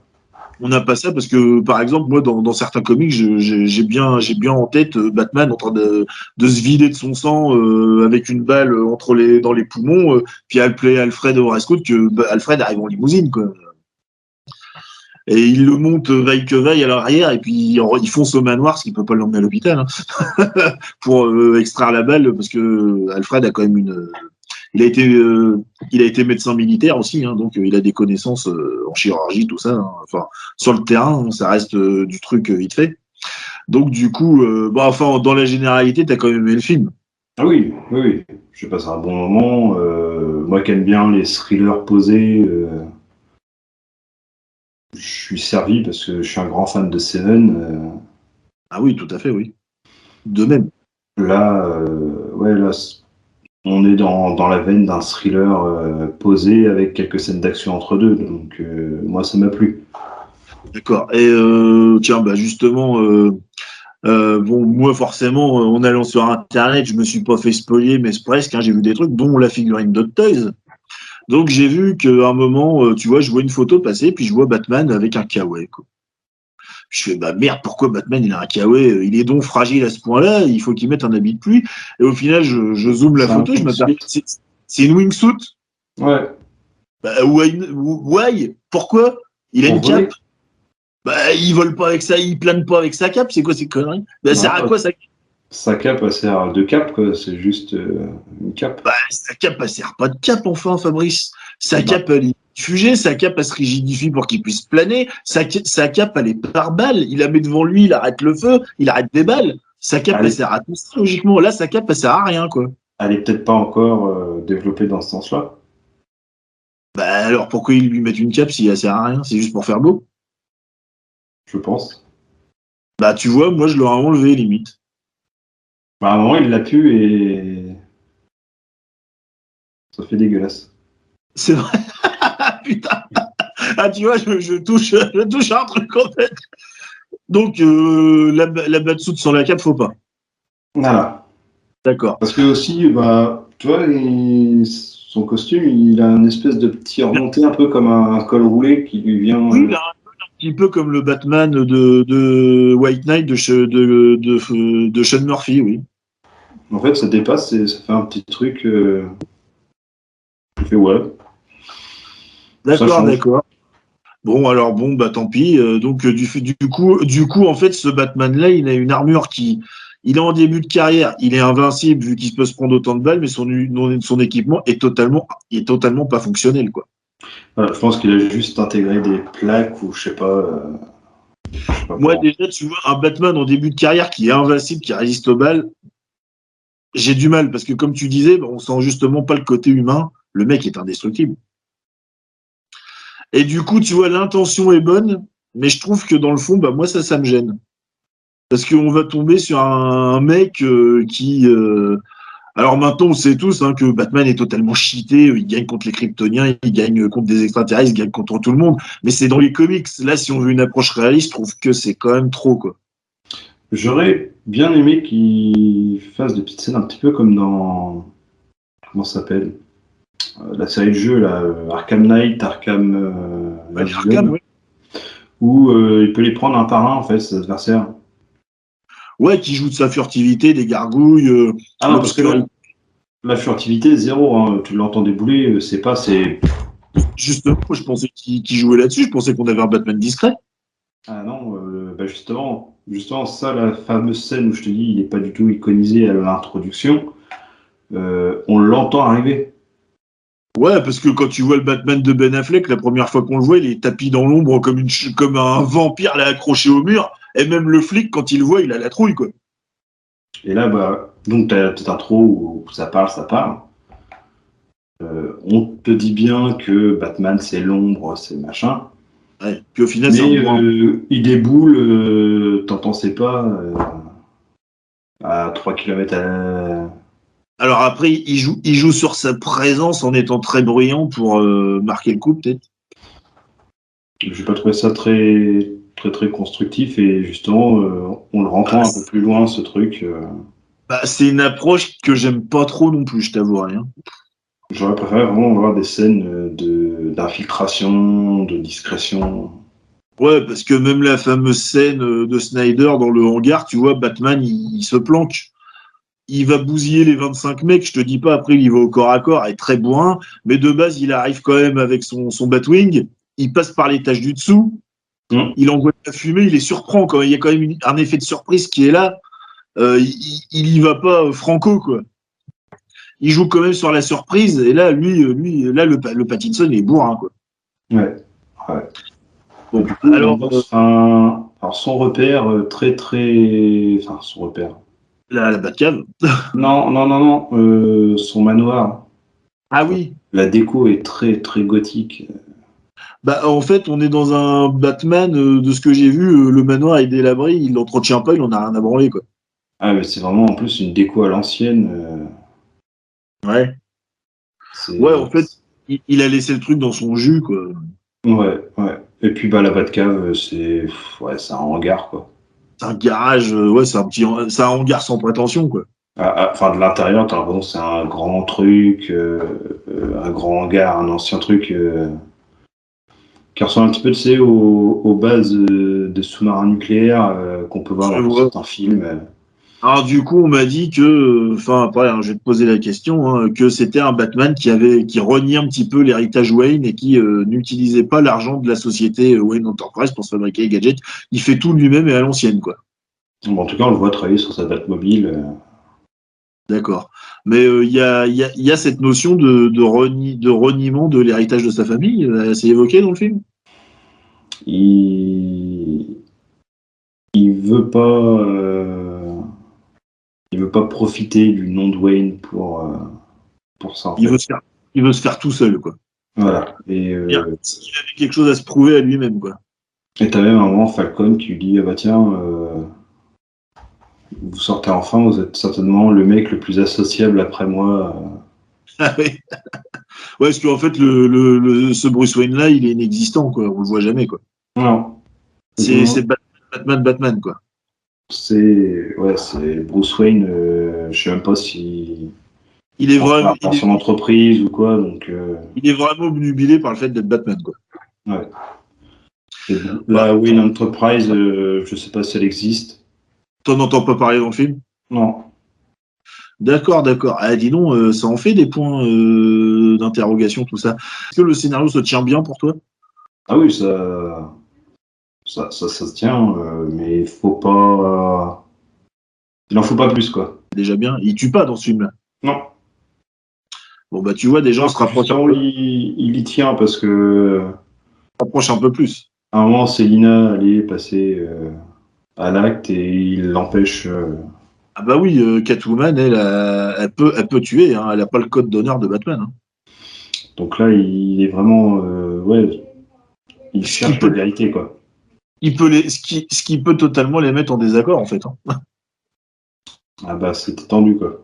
On n'a pas ça parce que, par exemple, moi, dans, certains comics, j'ai bien, j'ai bien en tête euh, Batman en train de, se vider de son sang euh, avec une balle entre les, dans les poumons, euh, puis appeler Alfred au rescousse que bah, Alfred arrive en limousine. Et il le monte veille que veille à l'arrière, et puis il fonce au manoir, ce qui peut pas l'emmener à l'hôpital, hein, pour extraire la balle, parce que Alfred a quand même une, il a été, euh, il a été médecin militaire aussi, hein, donc euh, il a des connaissances euh, en chirurgie, tout ça. Hein. enfin, sur le terrain, ça reste du truc vite fait. Donc du coup, bon, enfin, dans la généralité, tu as quand même aimé le film. Ah oui, oui, oui. Je passe un bon moment. moi qui aime bien les thrillers posés, je suis servi parce que je suis un grand fan de Seven. Ah oui, tout à fait, oui. De même. Là, ouais, là, on est dans, la veine d'un thriller euh, posé avec quelques scènes d'action entre deux. Donc, euh, moi, ça m'a plu. D'accord. Et euh, tiens, bah justement, bon, moi, forcément, en allant sur Internet, je me suis pas fait spoiler, mais presque. Hein, j'ai vu des trucs, dont la figurine Toys. Donc, j'ai vu qu'à un moment, tu vois, je vois une photo passer, puis je vois Batman avec un kawaii. Quoi. Je fais, bah merde, pourquoi Batman, il a un kawaii euh, Il est donc fragile à ce point-là, il faut qu'il mette un habit de pluie. Et au final, je, je zoome la photo, je m'aperçois, c'est une wingsuit. Ouais. Bah, why, Pourquoi? Il a une cape. Bah, il vole pas avec ça, il plane pas avec sa cape, c'est quoi ces conneries? Bah, sert à quoi sa cape Sa cape, elle sert de cape, quoi. C'est juste euh, une cape. Bah, sa cape, elle sert pas de cape, enfin, Fabrice. Sa bah. cape, elle est fugée, sa cape, elle se rigidifie pour qu'il puisse planer. Sa, sa cape, elle est par balle. Il la met devant lui, il arrête le feu, il arrête des balles. Sa cape, elle, sert à tout ça, logiquement. Là, sa cape, elle sert à rien, quoi. Elle est peut-être pas encore euh, développée dans ce sens-là. Bah alors, pourquoi ils lui mettent une cape si elle sert à rien? C'est juste pour faire beau Je pense. Bah, tu vois, moi, je l'aurais enlevé, limite. Bah, à un moment, il l'a pu et. Ça fait dégueulasse. C'est vrai. Putain. Ah, tu vois, je, touche, je touche un truc en fait. Donc, euh, la, la batsoute sans la cape, faut pas. Voilà. D'accord. Parce que aussi, bah, tu vois, son costume, il a une espèce de petit remonté un peu comme un, col roulé qui lui vient. Oui, euh, un petit peu comme le Batman de, de White Knight de, de, de, de, Sean Murphy, oui. En fait, ça dépasse et ça fait un petit truc. Euh... fait ouais. D'accord, d'accord. Bon, alors bon, bah tant pis. Euh, donc euh, du, du coup, du coup, en fait, ce Batman-là, il a une armure qui, il est en début de carrière, il est invincible vu qu'il peut se prendre autant de balles, mais son, son équipement est totalement, est totalement pas fonctionnel, quoi. je pense qu'il a juste intégré des plaques ou je sais pas. Euh, Moi, déjà, tu vois, un Batman en début de carrière qui est invincible, qui résiste aux balles, j'ai du mal parce que, comme tu disais, on sent justement pas le côté humain. Le mec est indestructible. Et du coup, tu vois, l'intention est bonne, mais je trouve que dans le fond, bah, moi, ça, ça me gêne. Parce qu'on va tomber sur un, mec euh, qui. Euh, alors maintenant, on sait tous hein, que Batman est totalement cheaté, il gagne contre les Kryptoniens, il gagne contre des extraterrestres, il gagne contre tout le monde. Mais c'est dans les comics. Là, si on veut une approche réaliste, je trouve que c'est quand même trop, quoi. J'aurais bien aimé qu'il fasse des petites scènes un petit peu comme dans. Comment ça s'appelle? euh, la série de jeux, là, euh, Arkham Knight, Arkham. Euh, Arkham, Où il peut les prendre un par un, en fait, ses adversaires. Ouais, qui joue de sa furtivité, des gargouilles. ah non, parce que la, furtivité, zéro. Hein. Tu l'entends débouler, c'est pas. c'est Justement, je pensais qu'il jouait là-dessus. Je pensais qu'on avait un Batman discret. Ah non, bah justement, justement, ça, la fameuse scène où je te dis, il n'est pas du tout iconisé à l'introduction, on l'entend arriver. Ouais, parce que quand tu vois le Batman de Ben Affleck, la première fois qu'on le voit, il est tapis dans l'ombre comme, une, comme un vampire là, accroché au mur. Et même le flic, quand il le voit, il a la trouille, quoi. Et là, bah, donc, tu as peut-être un trou où ça parle, ça parle. Euh, on te dit bien que Batman, c'est l'ombre, c'est machin. Ouais. Puis au final, Mais euh, il déboule, euh, t'entends ses pas à 3 km à, alors après, il joue, il joue sur sa présence en étant très bruyant pour euh, marquer le coup, peut-être. J'ai pas trouvé ça très très très constructif et justement, euh, on le rencontre un peu plus loin ce truc. Euh. Bah, c'est une approche que j'aime pas trop non plus, je t'avoue rien. J'aurais préféré vraiment avoir des scènes d'infiltration, de, discrétion. Ouais, parce que même la fameuse scène de Snyder dans le hangar, tu vois, Batman, il, se planque. Il va bousiller les 25 mecs, je te dis pas, après il va au corps à corps, il est très bourrin, mais de base, il arrive quand même avec son, son Batwing, il passe par l'étage du dessous, mm. il envoie la fumée, il les surprend quand il y a quand même un effet de surprise qui est là. Euh, il, il y va pas euh, franco, quoi il joue quand même sur la surprise. Et là, lui, euh, lui là, le, le Pattinson, il est bourrin, quoi. Ouais. ouais. alors, alors, son repère très, très. Enfin, son repère. La, la Batcave Non, non, non, non. Euh, son manoir. Ah oui. La déco est très, très gothique. Bah, en fait, on est dans un Batman, de ce que j'ai vu, le manoir est délabré, il l'entretient pas, il en a rien à branler, quoi. Ah, mais c'est vraiment en plus une déco à l'ancienne. Ouais. Ouais, en fait, il, a laissé le truc dans son jus, quoi. Ouais, ouais. Et puis, bah, la Batcave, c'est ouais, un hangar, quoi. C'est un garage, euh, ouais, c'est un petit c'est un hangar sans prétention, quoi. Ah, ah, enfin, de l'intérieur, t'as l'impression c'est un grand truc, euh, euh, un grand hangar, un ancien truc qui ressemble un petit peu, tu sais, aux, bases de sous-marins nucléaires qu'on peut voir dans certains films. Alors du coup, on m'a dit que, enfin après, hein, je vais te poser la question, hein, que c'était un Batman qui avait, qui reniait un petit peu l'héritage Wayne et qui euh, n'utilisait pas l'argent de la société euh, Wayne Enterprise pour se fabriquer les gadgets. Il fait tout lui-même et à l'ancienne, quoi. en tout cas, on le voit travailler sur sa Batmobile. Euh. D'accord. Mais il y, a, y, a, y, a, cette notion de, de, de reniement de l'héritage de sa famille. C'est évoqué dans le film? Il, il veut pas il veut pas profiter du nom de Wayne pour, euh, pour ça. il, veut se faire, il veut se faire tout seul, quoi. Voilà. Et, euh, il avait quelque chose à se prouver à lui-même, quoi. Et t'as même un moment Falcon qui lui dit Ah bah tiens, euh, vous sortez enfin, vous êtes certainement le mec le plus associable après moi. Ah oui. ouais, parce qu'en fait, le, le, ce Bruce Wayne là, il est inexistant, quoi. On le voit jamais, quoi. Non. C'est Batman, Batman, quoi c'est ouais, c'est Bruce Wayne. Euh, je sais même pas si il est vraiment dans son entreprise ou quoi. Donc euh, il est vraiment obnubilé par le fait d'être Batman quoi. Ouais. La Wayne Enterprise, euh, je sais pas si elle existe. T'en entends pas parler dans le film? Non. D'accord, d'accord. Ah, dis donc, ça en fait des points d'interrogation, tout ça. Est-ce que le scénario se tient bien pour toi? Ah oui, ça ça, ça, se tient, euh, mais il faut pas. Il en faut pas plus, quoi. Déjà bien. Il tue pas dans ce film-là. Non. Bon, bah, tu vois, des gens se rapprochent. Il, il, y tient parce que. Rapproche un peu plus. À un moment, Célina allait passer euh, à l'acte et il l'empêche. Euh, ah, bah oui, Catwoman, elle, elle, peut, elle peut tuer. Hein. Elle n'a pas le code d'honneur de Batman. Hein. Donc là, il est vraiment. ouais. Il cherche la vérité, quoi il peut les, ce, qui, ce qui peut totalement les mettre en désaccord, en fait. Hein. Ah bah, c'était tendu, quoi.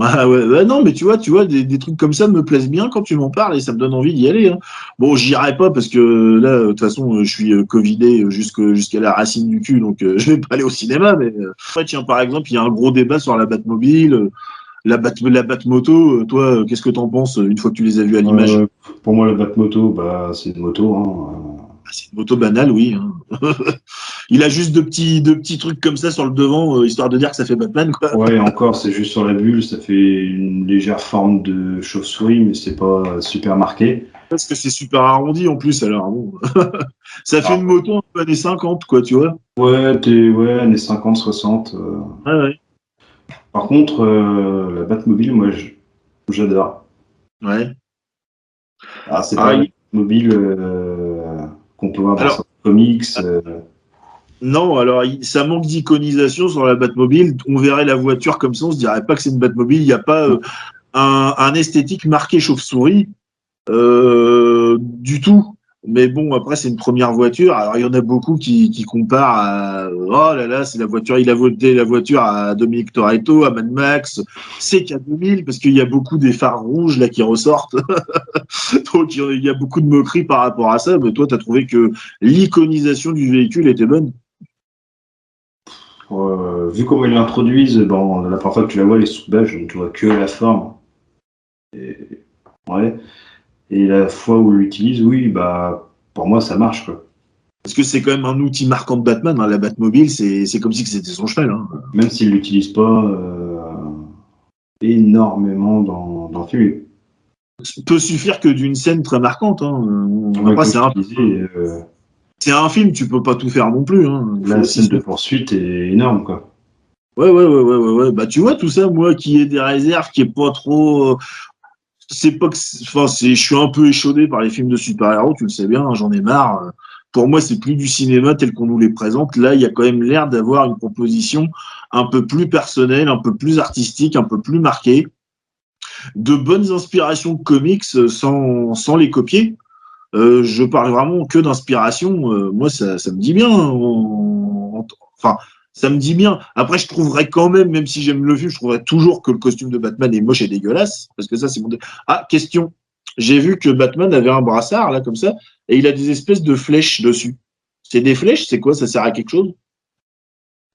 Ah ouais, bah non, mais tu vois, tu vois, des, trucs comme ça me plaisent bien quand tu m'en parles et ça me donne envie d'y aller. Hein. Bon, j'irai pas parce que là, de toute façon, je suis euh, covidé jusqu'à la racine du cul, donc euh, je vais pas aller au cinéma. Mais euh, tiens, par exemple, il y a un gros débat sur la Batmobile, la, Bat, la Batmoto. Toi, qu'est-ce que t'en penses une fois que tu les as vus à l'image? Pour moi, la Batmoto, bah, c'est une moto. Hein. Ah, c'est une moto banale, oui. Hein. il a juste deux petits, deux petits trucs comme ça sur le devant, euh, histoire de dire que ça fait Batman. Quoi. Ouais, encore, c'est juste sur la bulle, ça fait une légère forme de chauve-souris, mais c'est pas super marqué. Parce que c'est super arrondi en plus, alors bon. ça fait ah. une moto un peu années 50, quoi, tu vois. Ouais, t'es, ouais, années 50, 60. Euh. Ouais, ouais. Par contre, euh, la Batmobile, moi, j'adore. Ouais. Ah, c'est pas une mobile qu'on peut voir dans alors, comics. Euh. Non, alors ça manque d'iconisation sur la Batmobile. On verrait la voiture comme ça, on se dirait pas que c'est une Batmobile. Il n'y a pas euh, un, esthétique marqué chauve-souris euh, du tout. Mais bon, après, c'est une première voiture. Alors, il y en a beaucoup qui, comparent à oh là là, c'est la voiture, il a voté la voiture à Dominique Toretto, à Mad Max, CK2000, parce qu'il y a beaucoup des phares rouges là qui ressortent. Donc, il y a beaucoup de moqueries par rapport à ça. Mais toi, tu as trouvé que l'iconisation du véhicule était bonne euh, Vu comment ils l'introduisent, bon, la première fois que tu la vois, les sous-bâches, tu vois que la forme. Ouais. Et la fois où il l'utilise, oui, bah, pour moi, ça marche. Quoi. Parce que c'est quand même un outil marquant de Batman. hein. La Batmobile, c'est comme si c'était son cheval. hein. Même s'il l'utilise pas euh, énormément dans, dans le film. Peut suffire que d'une scène très marquante. Hein. Ouais, c'est un, euh, c'est un film, tu peux pas tout faire non plus. La scène de poursuite est énorme, quoi. Ouais, ouais, ouais, ouais, ouais, ouais. Bah, tu vois, tout ça, moi qui ai des réserves, qui est pas trop. C'est pas que. Enfin, c'est, je suis un peu échaudé par les films de super-héros, tu le sais bien, hein, j'en ai marre. Euh, Pour moi, c'est plus du cinéma tel qu'on nous les présente. Là, il y a quand même l'air d'avoir une proposition un peu plus personnelle, un peu plus artistique, un peu plus marquée. De bonnes inspirations comics euh, sans, sans les copier. Euh, je parle vraiment que d'inspiration. Euh, moi, ça, ça me dit bien. hein, en- en- Enfin, ça me dit bien. Après, je trouverais quand même, même si j'aime le film, je trouverais toujours que le costume de Batman est moche et dégueulasse. Parce que ça, c'est mon. Ah, question. J'ai vu que Batman avait un brassard, là, comme ça, et il a des espèces de flèches dessus. C'est des flèches, c'est quoi? Ça sert à quelque chose?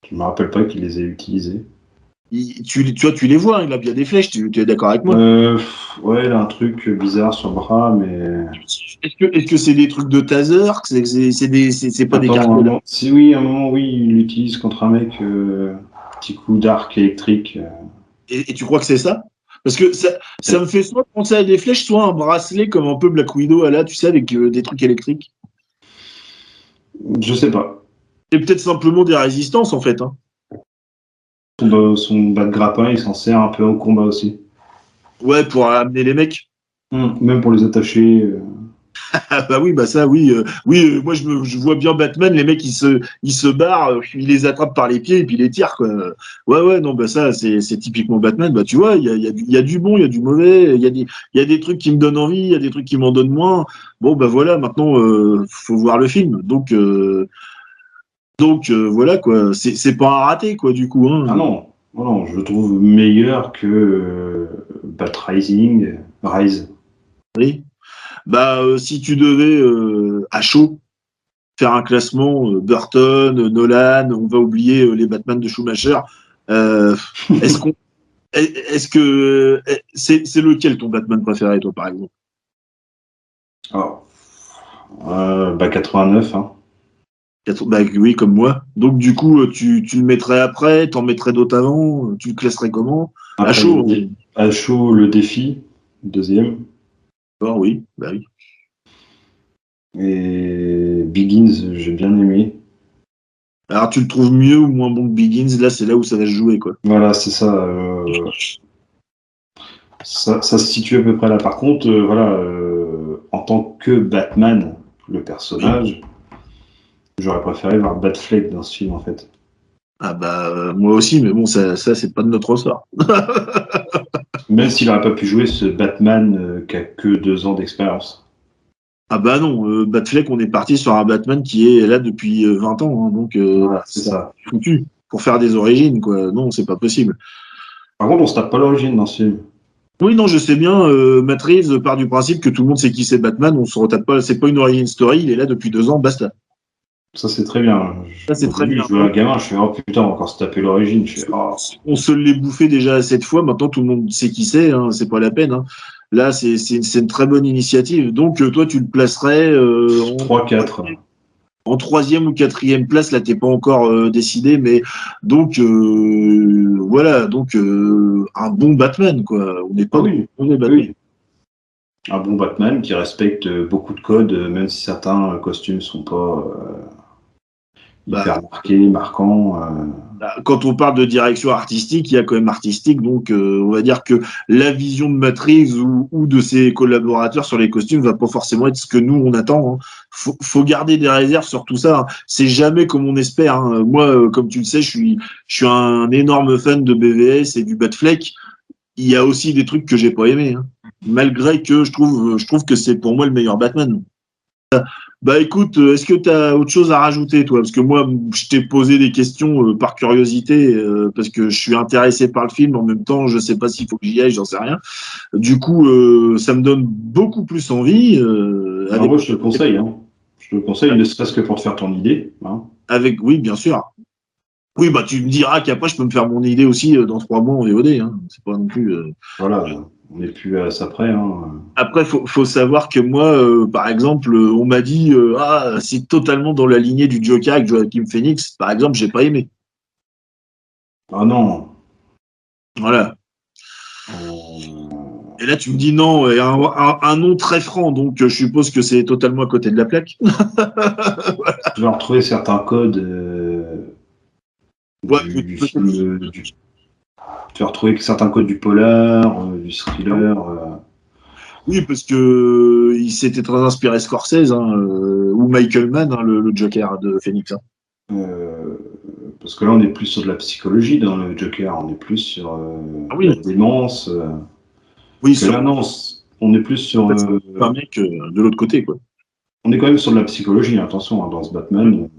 Je me rappelle pas qu'il les ait utilisés. Il- tu, vois, tu les vois, hein, il a bien des flèches, tu, tu es d'accord avec moi? Euh, ouais, il a un truc bizarre sur le bras, mais. Est-ce que c'est des trucs de taser C'est c'est- c'est des- c'est- c'est pas des cartes là Si oui, à un moment, oui, il l'utilise contre un mec. euh, petit coup d'arc électrique. euh. et, et tu crois que c'est ça? Parce que ça, ça me fait soit penser à des flèches, soit un bracelet comme un peu Black Widow, là, tu sais, avec des trucs électriques. Je sais pas. Et peut-être simplement des résistances, en fait. Hein. Son, bas- son bas de grappin, il s'en sert un peu au combat aussi. Ouais, pour amener les mecs. Même pour les attacher. euh. Ah bah oui, bah ça, oui. euh, oui, euh, moi, je, me, je vois bien Batman, les mecs, ils se, ils se barrent, ils les attrapent par les pieds et puis ils les tirent, quoi. Ouais, ouais, non, bah ça, c'est c'est typiquement Batman. Bah tu vois, il y a, il y, a y a du bon, il y a du mauvais, il y, a des- il y a des trucs qui me donnent envie, il y a des trucs qui m'en donnent moins. Bon, bah voilà, maintenant, faut voir le film. Donc, donc euh, voilà, quoi. C'est pas un raté, quoi, du coup. Hein. Ah non. non, non, je le trouve meilleur que euh, Bat Rising, Rise. Oui. Bah, euh, si tu devais à chaud faire un classement, Burton, Nolan, on va oublier les Batman de Schumacher. est-ce qu'on, est- est-ce que c'est, lequel ton Batman préféré, toi, par exemple? Euh, bah 89, hein. Bah oui, comme moi. Donc du coup, euh, tu, tu le mettrais après, t'en mettrais d'autres avant, euh, tu le classerais comment? À Après, chaud. le À chaud, le défi, deuxième. Ah oui, bah oui. Et Begins, j'ai bien aimé. Alors tu le trouves mieux ou moins bon que Begins Là, c'est là où ça va se jouer, quoi. Voilà, c'est ça, euh, ça. Ça se situe à peu près là. Par contre, euh, voilà, euh, en tant que Batman, le personnage, j'aurais préféré voir Batfleck dans ce film, en fait. Ah bah euh, moi aussi, mais bon, ça, ça c'est pas de notre ressort. Même s'il n'aurait pas pu jouer ce Batman euh, qui a que deux ans d'expérience. Ah bah non, euh, Batfleck, on est parti sur un Batman qui est là depuis euh, 20 ans, hein, donc Voilà, c'est ça. foutu pour faire des origines, quoi. Non, c'est pas possible. Par contre, on se tape pas l'origine dans ce film. Oui, non, je sais bien. Euh, Matt Reeves part du principe que tout le monde sait qui c'est Batman. On se retape pas. C'est pas une origin story. Il est là depuis deux ans. Basta. Ça, c'est très bien. Ça, c'est très bien. Je vois un gamin, je fais, oh putain, encore se taper l'origine. Fais, oh. On se l'est bouffé déjà cette fois. Maintenant, tout le monde sait qui c'est. Hein. C'est pas la peine. Hein. Là, c'est c'est une, c'est une très bonne initiative. Donc, euh, toi, tu le placerais euh, en, 3-4. en troisième ou quatrième place. Là, t'es pas encore euh, décidé, mais donc euh, voilà. Donc, un bon Batman, quoi. On n'est pas oui, on est Batman. oui. Un bon Batman qui respecte beaucoup de codes, même si certains costumes sont pas euh, Bah. hyper marqués, marquants. euh. Bah, Quand on parle de direction artistique, il y a quand même artistique, donc euh, on va dire que la vision de Matrix ou, ou de ses collaborateurs sur les costumes va pas forcément être ce que nous on attend. Hein. Faut, faut garder des réserves sur tout ça. hein. C'est jamais comme on espère. hein. Moi, euh, comme tu le sais, je suis, je suis un énorme fan de BVS et du Batfleck. Il y a aussi des trucs que j'ai pas aimé, hein. malgré que je trouve, je trouve que c'est pour moi le meilleur Batman. Bah écoute, euh, est-ce que tu as autre chose à rajouter, toi? Parce que moi, je t'ai posé des questions euh, par curiosité, euh, parce que je suis intéressé par le film. En même temps, je sais pas s'il faut que j'y aille, j'en sais rien. Du coup, euh, ça me donne beaucoup plus envie. euh, Alors, avec, moi, je te le conseille. Hein. Je te le conseille, ne serait-ce que pour te faire ton idée. Hein. avec, oui, bien sûr. Oui, bah tu me diras qu'après, je peux me faire mon idée aussi euh, dans trois mois en VOD. Hein. C'est pas non plus. euh, Voilà. On n'est plus à ça près. Hein. Après, faut, faut savoir que moi, euh, par exemple, on m'a dit euh, ah c'est totalement dans la lignée du Joker avec Joaquin Phoenix. Par exemple, j'ai pas aimé. Ah non. Voilà. Et là, tu me dis non, et un, nom très franc, donc je suppose que c'est totalement à côté de la plaque. Je vais retrouver certains codes. ouais, du, tu vas retrouver certains codes du polar, euh, du thriller. Euh. Oui, parce que il s'était très inspiré Scorsese hein, euh, ou Michael Mann, hein, le, Joker de Phoenix. Hein. parce que là, on est plus sur de la psychologie dans le Joker, on est plus sur ah la démence. oui, sur... non, on est plus sur. un mec de l'autre côté, quoi. On est quand même sur de la psychologie, attention, dans ce Batman.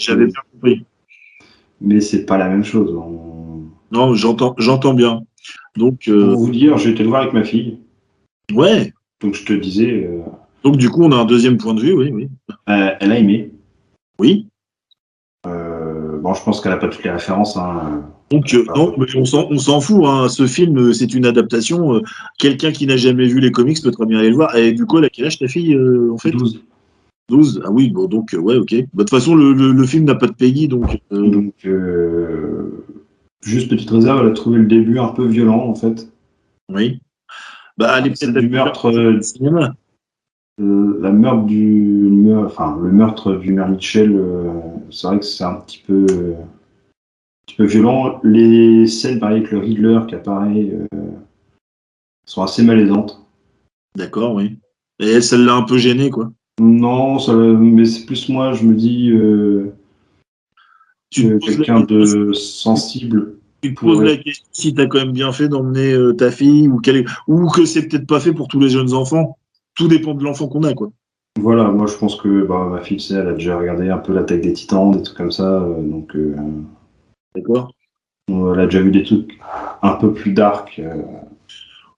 J'avais bien compris. Mais c'est pas la même chose. Non, j'entends, j'entends bien. Donc, euh, Pour vous dire, j'ai été le voir avec ma fille. Ouais. Donc je te disais. Euh, Donc du coup, on a un deuxième point de vue, oui, oui. Euh, elle a aimé. Oui. bon, je pense qu'elle n'a pas toutes les références. Hein. Donc non, mais on s'en, on s'en fout. Hein. Ce film, c'est une adaptation. Quelqu'un qui n'a jamais vu les comics peut très bien aller le voir. Et du coup, elle a quel âge ta fille en fait? 12. 12 Ah oui, bon, donc ouais, ok. Bah, de toute façon, le, le, film n'a pas de Peggy, donc. Donc Juste petite réserve, elle a trouvé le début un peu violent en fait. Oui. Bah, elle est du meurtre euh, cinéma. Euh, la meurtre du, enfin le meurtre du maire Mitchell, euh, c'est vrai que c'est un petit peu, un petit peu violent. Les scènes, pareil avec le Riddler qui apparaît, sont assez malaisantes. D'accord, oui. Et celle l'a un peu gêné, quoi. Non, ça, mais c'est plus moi, je me dis quelqu'un de sensible. Tu poses la question si tu as quand même bien fait d'emmener euh, ta fille ou, ou que c'est peut-être pas fait pour tous les jeunes enfants. Tout dépend de l'enfant qu'on a, quoi. Voilà, moi je pense que bah, ma fille, elle a déjà regardé un peu l'attaque des titans, des trucs comme ça. Euh, donc, euh, D'accord. Elle a déjà vu des trucs un peu plus dark.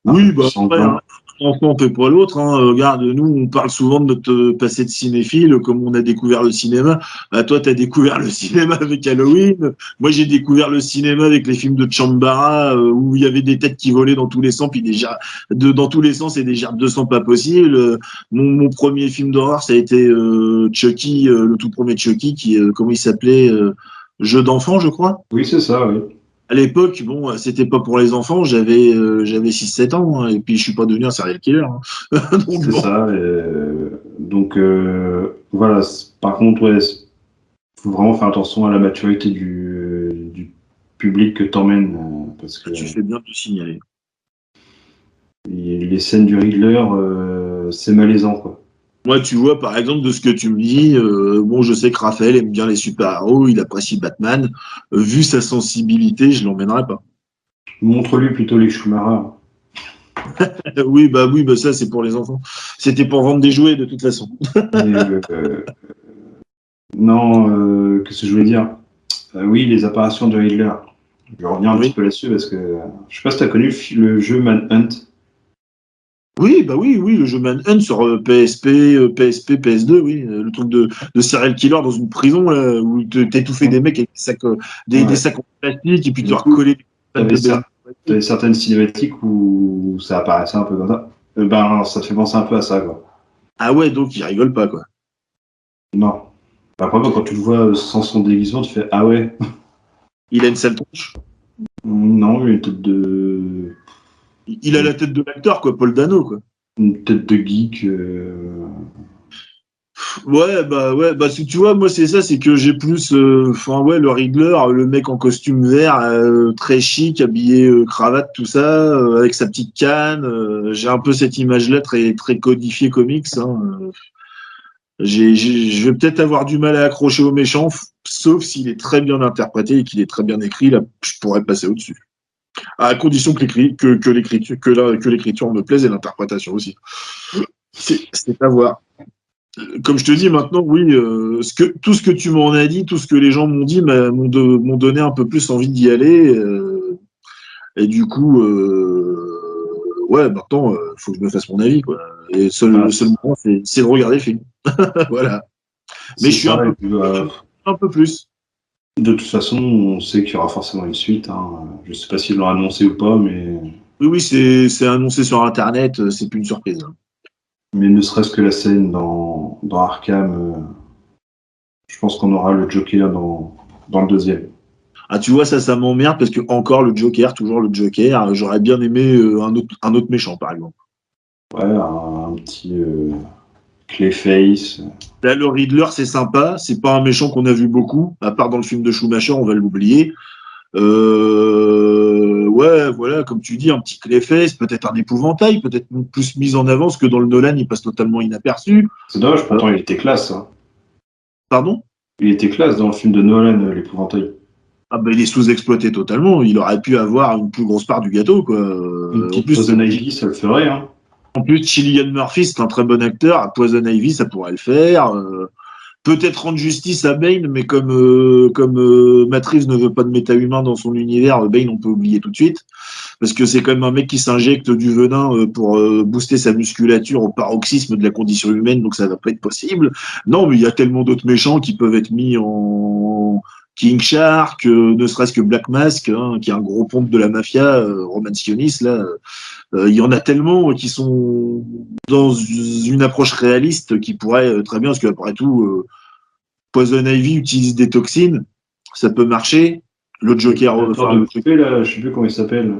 oui, bah, enfant fait pas l'autre. Hein. Regarde, nous, on parle souvent de notre passé de cinéphile, comme on a découvert le cinéma. Bah, toi, tu as découvert le cinéma avec Halloween. Moi, j'ai découvert le cinéma avec les films de Chambara, euh, où il y avait des têtes qui volaient dans tous les sens, puis déjà de, dans tous les sens et de sang pas possible. Mon, mon premier film d'horreur, ça a été euh, Chucky, euh, le tout premier Chucky, qui, comment il s'appelait Jeu d'enfant, je crois. Oui, c'est ça, oui à l'époque, bon, c'était pas pour les enfants, j'avais euh, j'avais 6-7 ans, hein, et puis je suis pas devenu un serial killer. Hein. c'est ça. donc euh, voilà, par contre, ouais, faut vraiment faire attention à la maturité du, du public que t'emmènes. Euh, parce que, tu fais bien de signaler. Les scènes du Riddler, c'est malaisant, quoi. Moi, tu vois, par exemple, de ce que tu me dis, euh, bon, je sais que Raphaël aime bien les super-héros, il apprécie Batman. Euh, vu sa sensibilité, je l'emmènerai pas. Montre-lui plutôt les Schumacher. oui, bah oui, bah ça, c'est pour les enfants. C'était pour vendre des jouets, de toute façon. Euh, non, qu'est-ce que je voulais dire? Oui, les apparitions de Hitler. Je reviens un petit peu là-dessus parce que je sais pas si tu as connu le jeu Manhunt. Oui, bah oui, oui, le jeu Manhunt sur PSP, PSP, PS2, oui, euh, le truc de, de serial killer dans une prison là, où t'étouffais des mecs avec des sacs, euh, des, des sacs en plastique et puis tu dois recoller. T'avais certaines cinématiques où ça apparaissait un peu comme ça. Euh, ben, ça te fait penser un peu à ça, quoi. Ah ouais, donc il rigole pas, quoi. Non. Après, quand tu le vois sans son déguisement, tu fais Ah ouais. Il a une sale tronche? Non, il a une tête de il a la tête de l'acteur, quoi, Paul Dano, quoi. Une tête de geek. Euh. Ouais, bah ouais, bah tu vois, moi c'est ça, c'est que j'ai plus, euh, enfin ouais, le Riddler, le mec en costume vert, euh, très chic, habillé cravate, tout ça, avec sa petite canne. j'ai un peu cette image-là très très codifiée comics. Hein, je vais peut-être avoir du mal à accrocher au méchant, sauf s'il est très bien interprété et qu'il est très bien écrit. Là, je pourrais passer au-dessus à condition que l'écriture que, l'écriture que l'écriture me plaise et l'interprétation aussi. C'est à voir. Comme je te dis maintenant, oui, euh, ce que, tout ce que tu m'en as dit, tout ce que les gens m'ont dit m'ont donné un peu plus envie d'y aller. Euh, et du coup, euh, ouais, maintenant, il faut que je me fasse mon avis. Quoi. Et seul, le seul moment, c'est de regarder le film. voilà. Mais je suis un peu plus. De toute façon, on sait qu'il y aura forcément une suite. Hein. Je ne sais pas s'ils l'ont annoncé ou pas, mais. Oui, oui, c'est annoncé sur Internet, euh, c'est plus une surprise. Hein. Mais ne serait-ce que la scène dans, dans Arkham, euh, je pense qu'on aura le Joker dans, dans le deuxième. Ah, tu vois, ça, ça m'emmerde parce que encore le Joker, toujours le Joker. J'aurais bien aimé euh, un, autre, un autre méchant, par exemple. Ouais, un, petit euh, Clayface. Là, le Riddler, c'est sympa. C'est pas un méchant qu'on a vu beaucoup, à part dans le film de Schumacher, on va l'oublier. Euh, ouais, voilà, comme tu dis, un petit Clayface, peut-être un épouvantail, peut-être plus mis en avant, que dans le Nolan, il passe totalement inaperçu. C'est dommage, pourtant il était classe. Hein. Pardon? Il était classe dans le film de Nolan, l'épouvantail. Ah ben, il est sous-exploité totalement. Il aurait pu avoir une plus grosse part du gâteau, quoi. Une petite Poison Ivy, ça le ferait. Hein. En plus, Cillian Murphy, c'est un très bon acteur. À Poison Ivy, ça pourrait le faire. Euh, peut-être rendre justice à Bane, mais comme euh, comme euh, Matrix ne veut pas de méta-humain dans son univers, Bane, on peut oublier tout de suite. Parce que c'est quand même un mec qui s'injecte du venin pour booster sa musculature au paroxysme de la condition humaine, donc ça va pas être possible. Non, mais il y a tellement d'autres méchants qui peuvent être mis en King Shark, euh, ne serait-ce que Black Mask, hein, qui est un gros pompe de la mafia euh, romantioniste, là, euh, il y en a tellement qui sont dans une approche réaliste qui pourrait très bien, parce qu'après tout, Poison Ivy utilise des toxines, ça peut marcher. Le Joker, enfin, le là, je sais plus comment il s'appelle.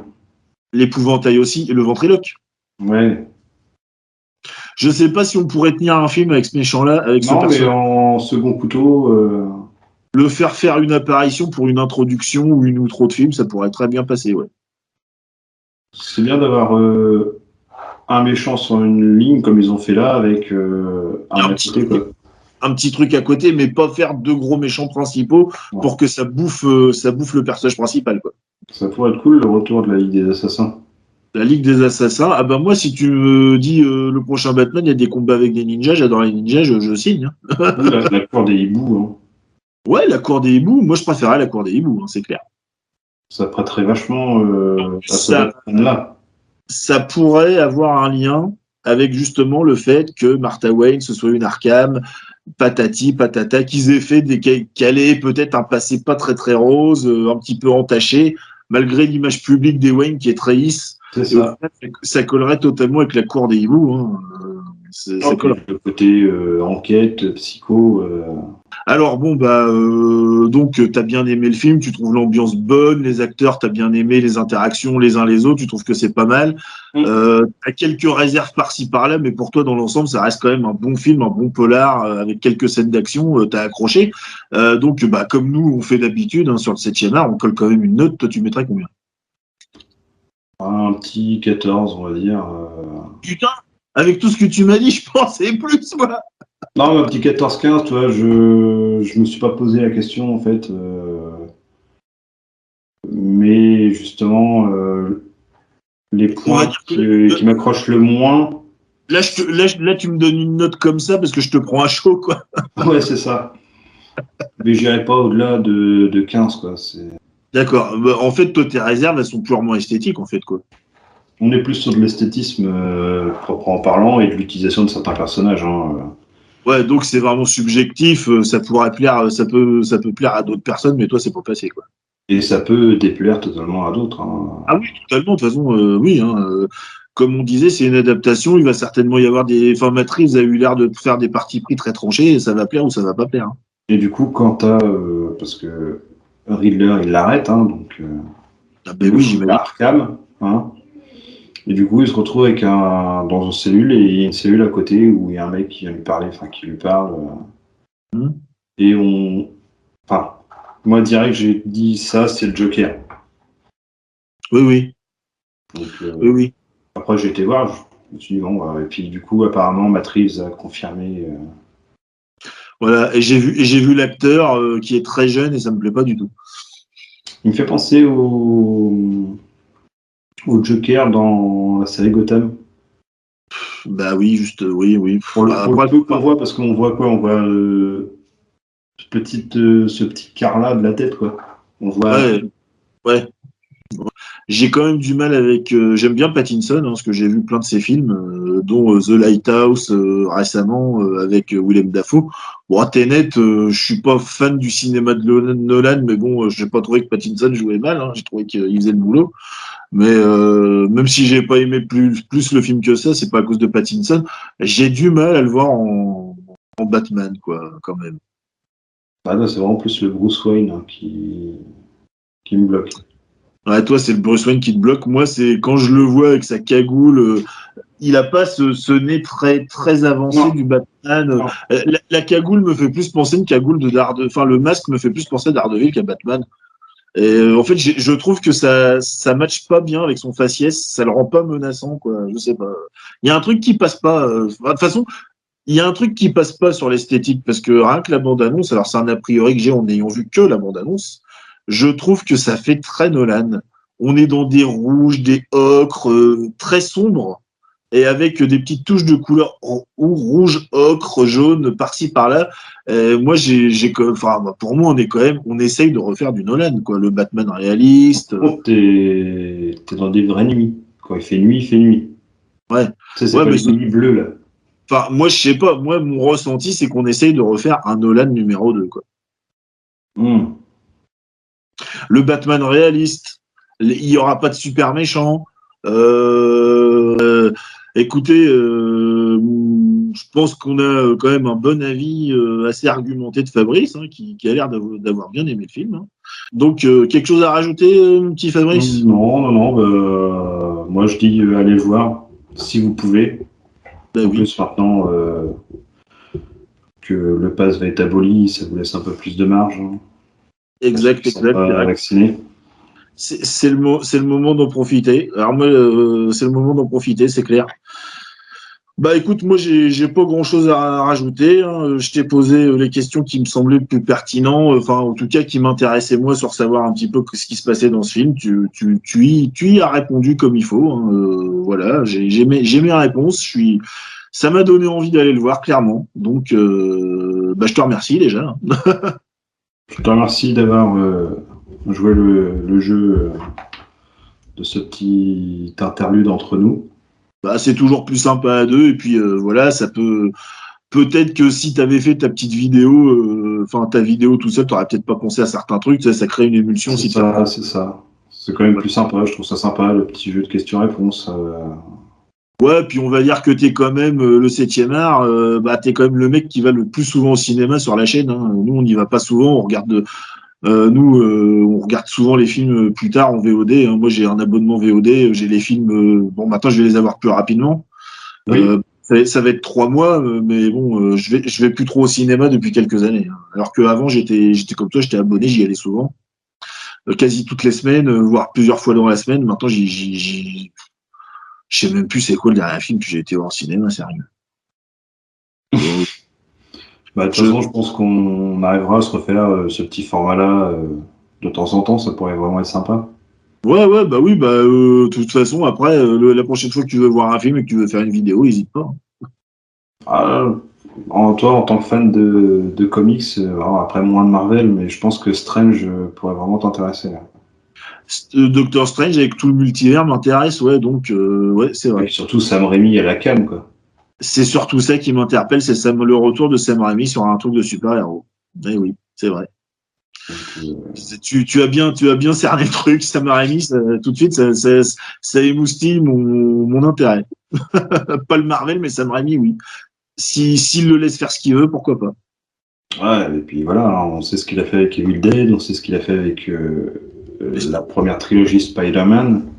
L'épouvantail aussi, et le ventriloque. Ouais. Je sais pas si on pourrait tenir un film avec ce méchant-là, avec non, mais en second couteau le faire faire une apparition pour une introduction ou une ou trop de films, ça pourrait très bien passer, ouais. C'est bien d'avoir euh, un méchant sur une ligne comme ils ont fait là avec euh, un, petit, un petit truc à côté, mais pas faire deux gros méchants principaux pour que ça bouffe, euh, ça bouffe le personnage principal, quoi. Ça pourrait être cool le retour de la Ligue des Assassins. La Ligue des Assassins, ah ben moi si tu me dis le prochain Batman, il y a des combats avec des ninjas, j'adore les ninjas, je, signe. Hein. la, la, cour des hiboux. Hein. Ouais, la cour des hiboux, moi je préférais la cour des hiboux, hein, c'est clair. Ça prêterait vachement euh, à ça, là. Ça pourrait avoir un lien avec justement le fait que Martha Wayne ce soit une Arkham, patati, patata, qu'ils aient fait des qu'elle ait peut-être un passé pas très très rose, euh, un petit peu entaché, malgré l'image publique des Wayne qui est très lisse. Ça. ça. collerait totalement avec la cour des hiboux. Hein. Ça Le côté euh, enquête, psycho. Alors bon bah euh, donc t'as bien aimé le film, tu trouves l'ambiance bonne, les acteurs t'as bien aimé les interactions les uns les autres, tu trouves que c'est pas mal. Mm. Euh, t'as quelques réserves par-ci par-là, mais pour toi dans l'ensemble ça reste quand même un bon film, un bon polar euh, avec quelques scènes d'action, euh, t'as accroché. Euh, donc bah comme nous on fait d'habitude hein, sur le 7 art, on colle quand même une note. Toi tu mettrais combien? Un petit 14 on va dire. Putain, avec tout ce que tu m'as dit, je pensais plus moi. Non, un petit 14-15, tu vois, je je me suis pas posé la question en fait. Euh, mais justement, euh, les points qui, m'accrochent le moins. Là, là, tu me donnes une note comme ça parce que je te prends à chaud, quoi. ouais, c'est ça. mais j'irai pas au-delà de, de 15, quoi. D'accord. Bah, en fait, toi, tes réserves, elles sont purement esthétiques, en fait, quoi. On est plus sur de l'esthétisme euh, proprement parlant et de l'utilisation de certains personnages. Hein, Ouais, donc c'est vraiment subjectif. Euh, ça pourrait plaire, euh, ça peut, ça peut plaire à d'autres personnes, mais toi, c'est pas passé, quoi. Et ça peut déplaire totalement à d'autres. Hein. Ah oui, totalement. De toute façon, euh, oui. Hein, comme on disait, c'est une adaptation. Il va certainement y avoir des. Enfin, Matrix a eu l'air de faire des parties pris très tranchées. Et ça va plaire ou ça va pas plaire. Hein. Et du coup, quand t'as, parce que Riddler, il l'arrête, hein, donc. ah ben oui, j'imagine. Arkham, hein. Et du coup, il se retrouve avec un, dans une cellule et il y a une cellule à côté où il y a un mec qui vient lui parler, enfin qui lui parle. Euh. Hmm. Et on. Enfin, moi, direct, j'ai dit ça, c'est le Joker. Oui, oui. Euh, oui, oui. Après, j'ai été voir, je me suis dit, bon, et puis du coup, apparemment, Matrix a confirmé. Euh. Voilà, et j'ai vu, et j'ai vu l'acteur qui est très jeune et ça me plaît pas du tout. Il me fait penser au au Joker dans la série Gotham Bah oui, juste, oui, oui. Pour le, bah, qu'on voit, parce qu'on voit quoi? On voit euh, ce, petit, euh, ce petit quart-là de la tête, quoi. On voit. Ouais. ouais. J'ai quand même du mal avec. euh, J'aime bien Pattinson, hein, parce que j'ai vu plein de ses films, euh, dont euh, The Lighthouse récemment avec Willem Dafoe. Bon, Tenet, euh, je suis pas fan du cinéma de Nolan, mais bon, j'ai pas trouvé que Pattinson jouait mal. Hein, j'ai trouvé qu'il faisait le boulot. Mais même si j'ai pas aimé plus, le film que ça, c'est pas à cause de Pattinson. J'ai du mal à le voir en, Batman, quoi, quand même. Ah c'est vraiment plus le Bruce Wayne hein, qui me bloque. Ouais, toi, c'est le Bruce Wayne qui te bloque. Moi, c'est quand je le vois avec sa cagoule. euh, il a pas ce, ce nez très très avancé Non. du Batman. Euh, La, la cagoule me fait plus penser une cagoule de Daredevil. Enfin, le masque me fait plus penser à Daredevil qu'à Batman. Et euh, en fait, je trouve que ça ça matche pas bien avec son faciès. Ça le rend pas menaçant, quoi. Je sais pas. Il y a un truc qui passe pas. euh, De toute façon, il y a un truc qui passe pas sur l'esthétique parce que rien que la bande annonce. Alors, c'est un a priori que j'ai en n'ayant vu que la bande annonce. Je trouve que ça fait très Nolan. On est dans des rouges, des ocres, euh, très sombres, et avec des petites touches de couleur rou- rouge, ocre, jaune, par-ci par-là. Euh, moi, j'ai, j'ai, enfin, pour moi, on est quand même, on essaye de refaire du Nolan, quoi, le Batman réaliste. Oh, T'es t'es dans des vraies nuits. Quand il fait nuit, il fait nuit. Ouais. C'est Ouais, pas mais nuits bleues, là. Enfin, moi, je sais pas. Moi, mon ressenti, c'est qu'on essaye de refaire un Nolan numéro 2, quoi. Hmm. Le Batman réaliste. Il n'y aura pas de super méchant. Euh, euh, écoutez, euh, je pense qu'on a quand même un bon avis euh, assez argumenté de Fabrice, hein, qui, qui a l'air d'avoir bien aimé le film. hein. Donc, euh, quelque chose à rajouter, euh, petit Fabrice? Non, non, non. bah, moi, je dis euh, allez voir si vous pouvez. Bah En oui. plus, maintenant euh, que le pass va être aboli, ça vous laisse un peu plus de marge. hein. Exact, exact. vaccinés. C'est le, mo- c'est le moment d'en profiter. Alors moi, euh, c'est le moment d'en profiter, c'est clair. Bah écoute, moi j'ai pas grand chose à rajouter. hein. Je t'ai posé euh, les questions qui me semblaient plus pertinentes, enfin en tout cas qui m'intéressaient moi sur savoir un petit peu ce qui se passait dans ce film. Tu, tu, tu, y, tu y as répondu comme il faut. hein. Euh, voilà, j'ai mes, mes réponses. Je suis, ça m'a donné envie d'aller le voir clairement. Donc euh, bah, je te remercie déjà. Je te remercie d'avoir euh, joué le, le jeu euh, de ce petit interlude entre nous. bah, c'est toujours plus sympa à deux. Et puis euh, voilà, ça peut. Peut-être que si tu avais fait ta petite vidéo, enfin ta vidéo tout seul, tu n'aurais peut-être pas pensé à certains trucs. Ça, ça crée une émulsion. C'est Si tu ça, c'est ça. C'est quand même plus sympa, je trouve ça sympa, le petit jeu de questions-réponses. Ouais, puis on va dire que tu es quand même euh, le septième art. Euh, bah, tu es quand même le mec qui va le plus souvent au cinéma sur la chaîne. hein. Nous, on n'y va pas souvent. On regarde. euh, nous, euh, on regarde souvent les films plus tard en VOD. hein. Moi, j'ai un abonnement VOD. J'ai les films. bon, maintenant, je vais les avoir plus rapidement. Oui. Euh, ça, ça va être trois mois, mais bon, euh, je vais, je vais plus trop au cinéma depuis quelques années. hein. Alors qu'avant, j'étais, j'étais comme toi, j'étais abonné, j'y allais souvent, Euh, quasi toutes les semaines, voire plusieurs fois dans la semaine. Maintenant, j'y, j'y, j'y- je sais même plus c'est quoi le dernier film que j'ai été voir au cinéma, sérieux. Bah, de toute façon, je pense qu'on arrivera à se refaire euh, ce petit format-là euh, de temps en temps, ça pourrait vraiment être sympa. Ouais, ouais, bah oui, bah euh, de toute façon, après, euh, le- la prochaine fois que tu veux voir un film et que tu veux faire une vidéo, n'hésite pas. Ah, en, toi, en tant que fan de, de comics, alors après moins de Marvel, mais je pense que Strange pourrait vraiment t'intéresser. là. Euh, Doctor Strange avec tout le multivers m'intéresse, ouais, donc euh, ouais, c'est vrai. Et surtout Sam Raimi à la cam, quoi. C'est surtout ça qui m'interpelle, c'est Sam- le retour de Sam Raimi sur un truc de super-héros. Eh oui, c'est vrai. Donc, euh, Tu, tu as bien, tu as bien cerné le truc, Sam Raimi, ça- tout de suite, ça, ça, ça émoustille mon, mon intérêt. pas le Marvel, mais Sam Raimi, oui. Si, s'il le laisse faire ce qu'il veut, pourquoi pas? Ouais, et puis voilà, hein, on sait ce qu'il a fait avec Evil Dead, on sait ce qu'il a fait avec euh, la première trilogie Spider-Man.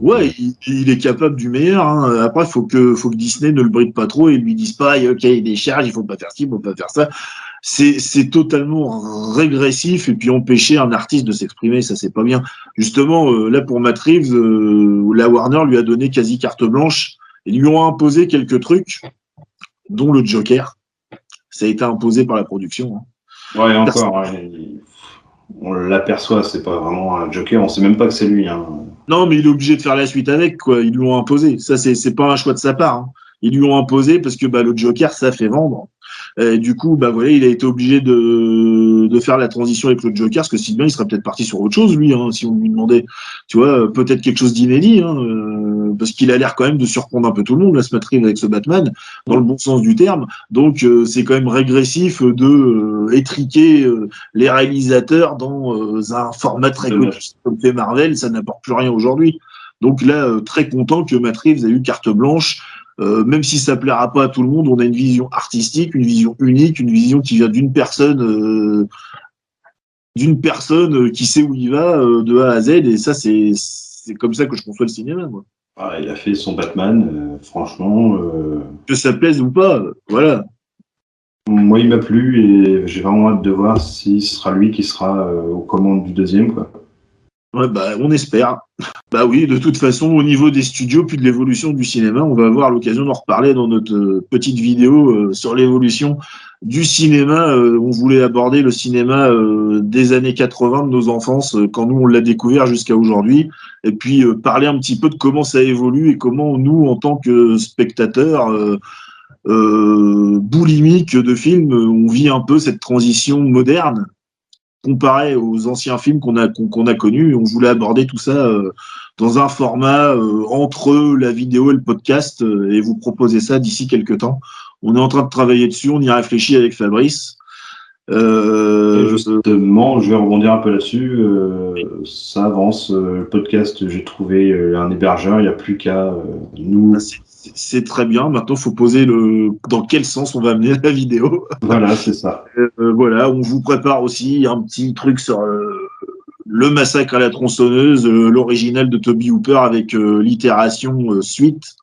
Ouais, il, il est capable du meilleur. Hein. Après, faut que, faut que Disney ne le bride pas trop et lui dise pas, ok, il des charges, il faut pas faire ci, il faut pas faire ça. C'est, totalement régressif et puis empêcher un artiste de s'exprimer, ça c'est pas bien. Justement, euh, là pour Matt Reeves, euh, la Warner lui a donné quasi carte blanche. Ils lui ont imposé quelques trucs, dont le Joker. Ça a été imposé par la production. hein. Ouais, encore, ouais, on l'aperçoit, c'est pas vraiment un Joker, on sait même pas que c'est lui. Hein. Non, mais il est obligé de faire la suite avec, quoi. Ils lui ont imposé. Ça, c'est, pas un choix de sa part. hein. Ils lui ont imposé parce que bah, le Joker, ça fait vendre. Et du coup, bah voilà, il a été obligé de, de faire la transition avec le Joker, parce que si bien il serait peut-être parti sur autre chose, lui, hein, si on lui demandait, tu vois, peut-être quelque chose d'inédit, hein, euh, parce qu'il a l'air quand même de surprendre un peu tout le monde, la Matt avec ce Batman, dans le bon sens du terme. Donc euh, c'est quand même régressif de euh, étriquer les réalisateurs dans un format très connu comme fait Marvel, ça n'apporte plus rien aujourd'hui. Donc là, très content que Matt Reeves ait eu carte blanche euh, même si ça plaira pas à tout le monde, on a une vision artistique, une vision unique, une vision qui vient d'une personne, euh, d'une personne qui sait où il va euh, de A à Z. Et ça, c'est c'est comme ça que je conçois le cinéma, moi. Ah, il a fait son Batman, franchement. Que ça plaise ou pas, voilà. Moi, il m'a plu et j'ai vraiment hâte de voir si ce sera lui qui sera aux commandes du deuxième, quoi. Bah, on espère. Bah oui, de toute façon, au niveau des studios, puis de l'évolution du cinéma, on va avoir l'occasion d'en reparler dans notre euh, petite vidéo euh, sur l'évolution du cinéma. Euh, on voulait aborder le cinéma des années 80 de nos enfances, quand nous on l'a découvert jusqu'à aujourd'hui, et puis parler un petit peu de comment ça évolue et comment nous, en tant que spectateurs, boulimiques de films, on vit un peu cette transition moderne comparé aux anciens films qu'on a qu'on a connus. On voulait aborder tout ça euh, dans un format euh, entre la vidéo et le podcast euh, et vous proposer ça d'ici quelques temps. On est en train de travailler dessus, on y réfléchit avec Fabrice. Justement, je vais rebondir un peu là-dessus. ça avance. Le podcast, j'ai trouvé un hébergeur. Il n'y a plus qu'à nous. Ah, c'est très bien. Maintenant, il faut poser le dans quel sens on va amener la vidéo. Voilà, c'est ça. Euh, voilà, on vous prépare aussi un petit truc sur euh, le massacre à la tronçonneuse, euh, l'original de Toby Hooper avec l'itération suite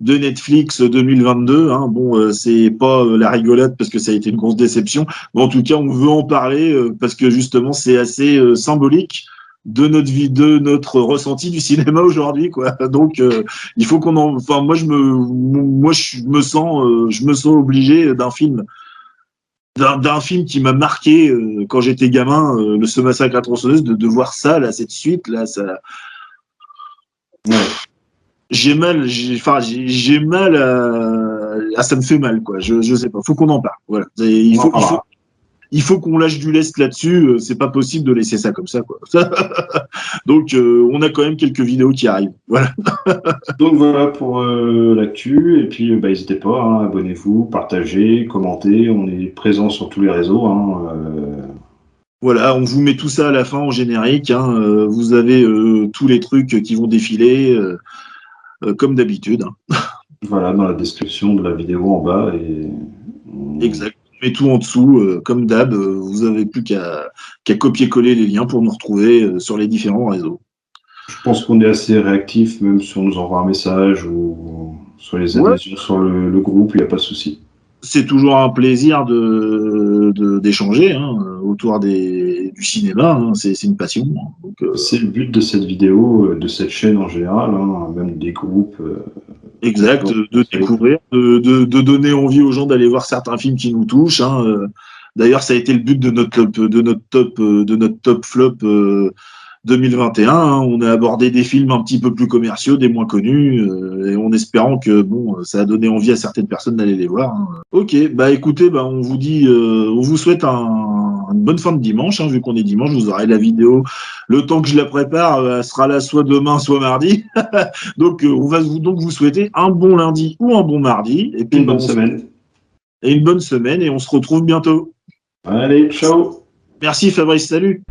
de Netflix 2022. Hein. Bon, c'est pas la rigolade parce que ça a été une grosse déception, mais en tout cas, on veut en parler parce que justement, c'est assez symbolique de notre vie, de notre ressenti du cinéma aujourd'hui, quoi. Donc, euh, il faut qu'on en. Enfin, moi, je me, moi, je me sens, euh, je me sens obligé d'un film, d'un film qui m'a marqué euh, quand j'étais gamin, le Ce massacre à tronçonneuse, de, de voir ça, là, cette suite, là, ça. J'ai mal, enfin, j'ai mal à... ça me fait mal, quoi. Je, je sais pas. Faut qu'on en parle. Voilà. Il faut, il faut, il faut qu'on lâche du lest là-dessus. Euh, c'est pas possible de laisser ça comme ça, quoi. Donc, euh, on a quand même quelques vidéos qui arrivent. Voilà. Donc voilà pour euh, l'actu. Et puis, bah, n'hésitez pas, hein, abonnez-vous, partagez, commentez. On est présent sur tous les réseaux. Hein, voilà, on vous met tout ça à la fin en générique. Hein. vous avez tous les trucs qui vont défiler comme d'habitude. Voilà, dans la description de la vidéo en bas. Et... Exact met tout en dessous, euh, comme d'hab. Euh, vous n'avez plus qu'à copier-coller les liens pour nous retrouver euh, sur les différents réseaux. Je pense qu'on est assez réactif, même si on nous envoie un message ou sur les adhésions sur le, groupe, il n'y a pas de souci. C'est toujours un plaisir de d'échanger hein, autour des, du cinéma. Hein. c'est une passion. Hein. c'est le but de cette vidéo, de cette chaîne en général, même des groupes. Exact, de, découvrir, de, de, donner envie aux gens d'aller voir certains films qui nous touchent. Euh, d'ailleurs, ça a été le but de notre de notre top, euh, de notre top flop 2021. Euh, hein. On a abordé des films un petit peu plus commerciaux, des moins connus, et en espérant que bon, ça a donné envie à certaines personnes d'aller les voir. Hein. Ok, bah écoutez, bah on vous dit, on vous souhaite un, une bonne fin de dimanche. Hein, vu qu'on est dimanche, vous aurez la vidéo. Le temps que je la prépare, euh, elle sera là soit demain, soit mardi. donc, euh, on va vous, donc vous souhaiter un bon lundi ou un bon mardi. Et puis une bonne semaine. Et une bonne semaine. Et on se retrouve bientôt. Allez, ciao. Merci Fabrice, salut.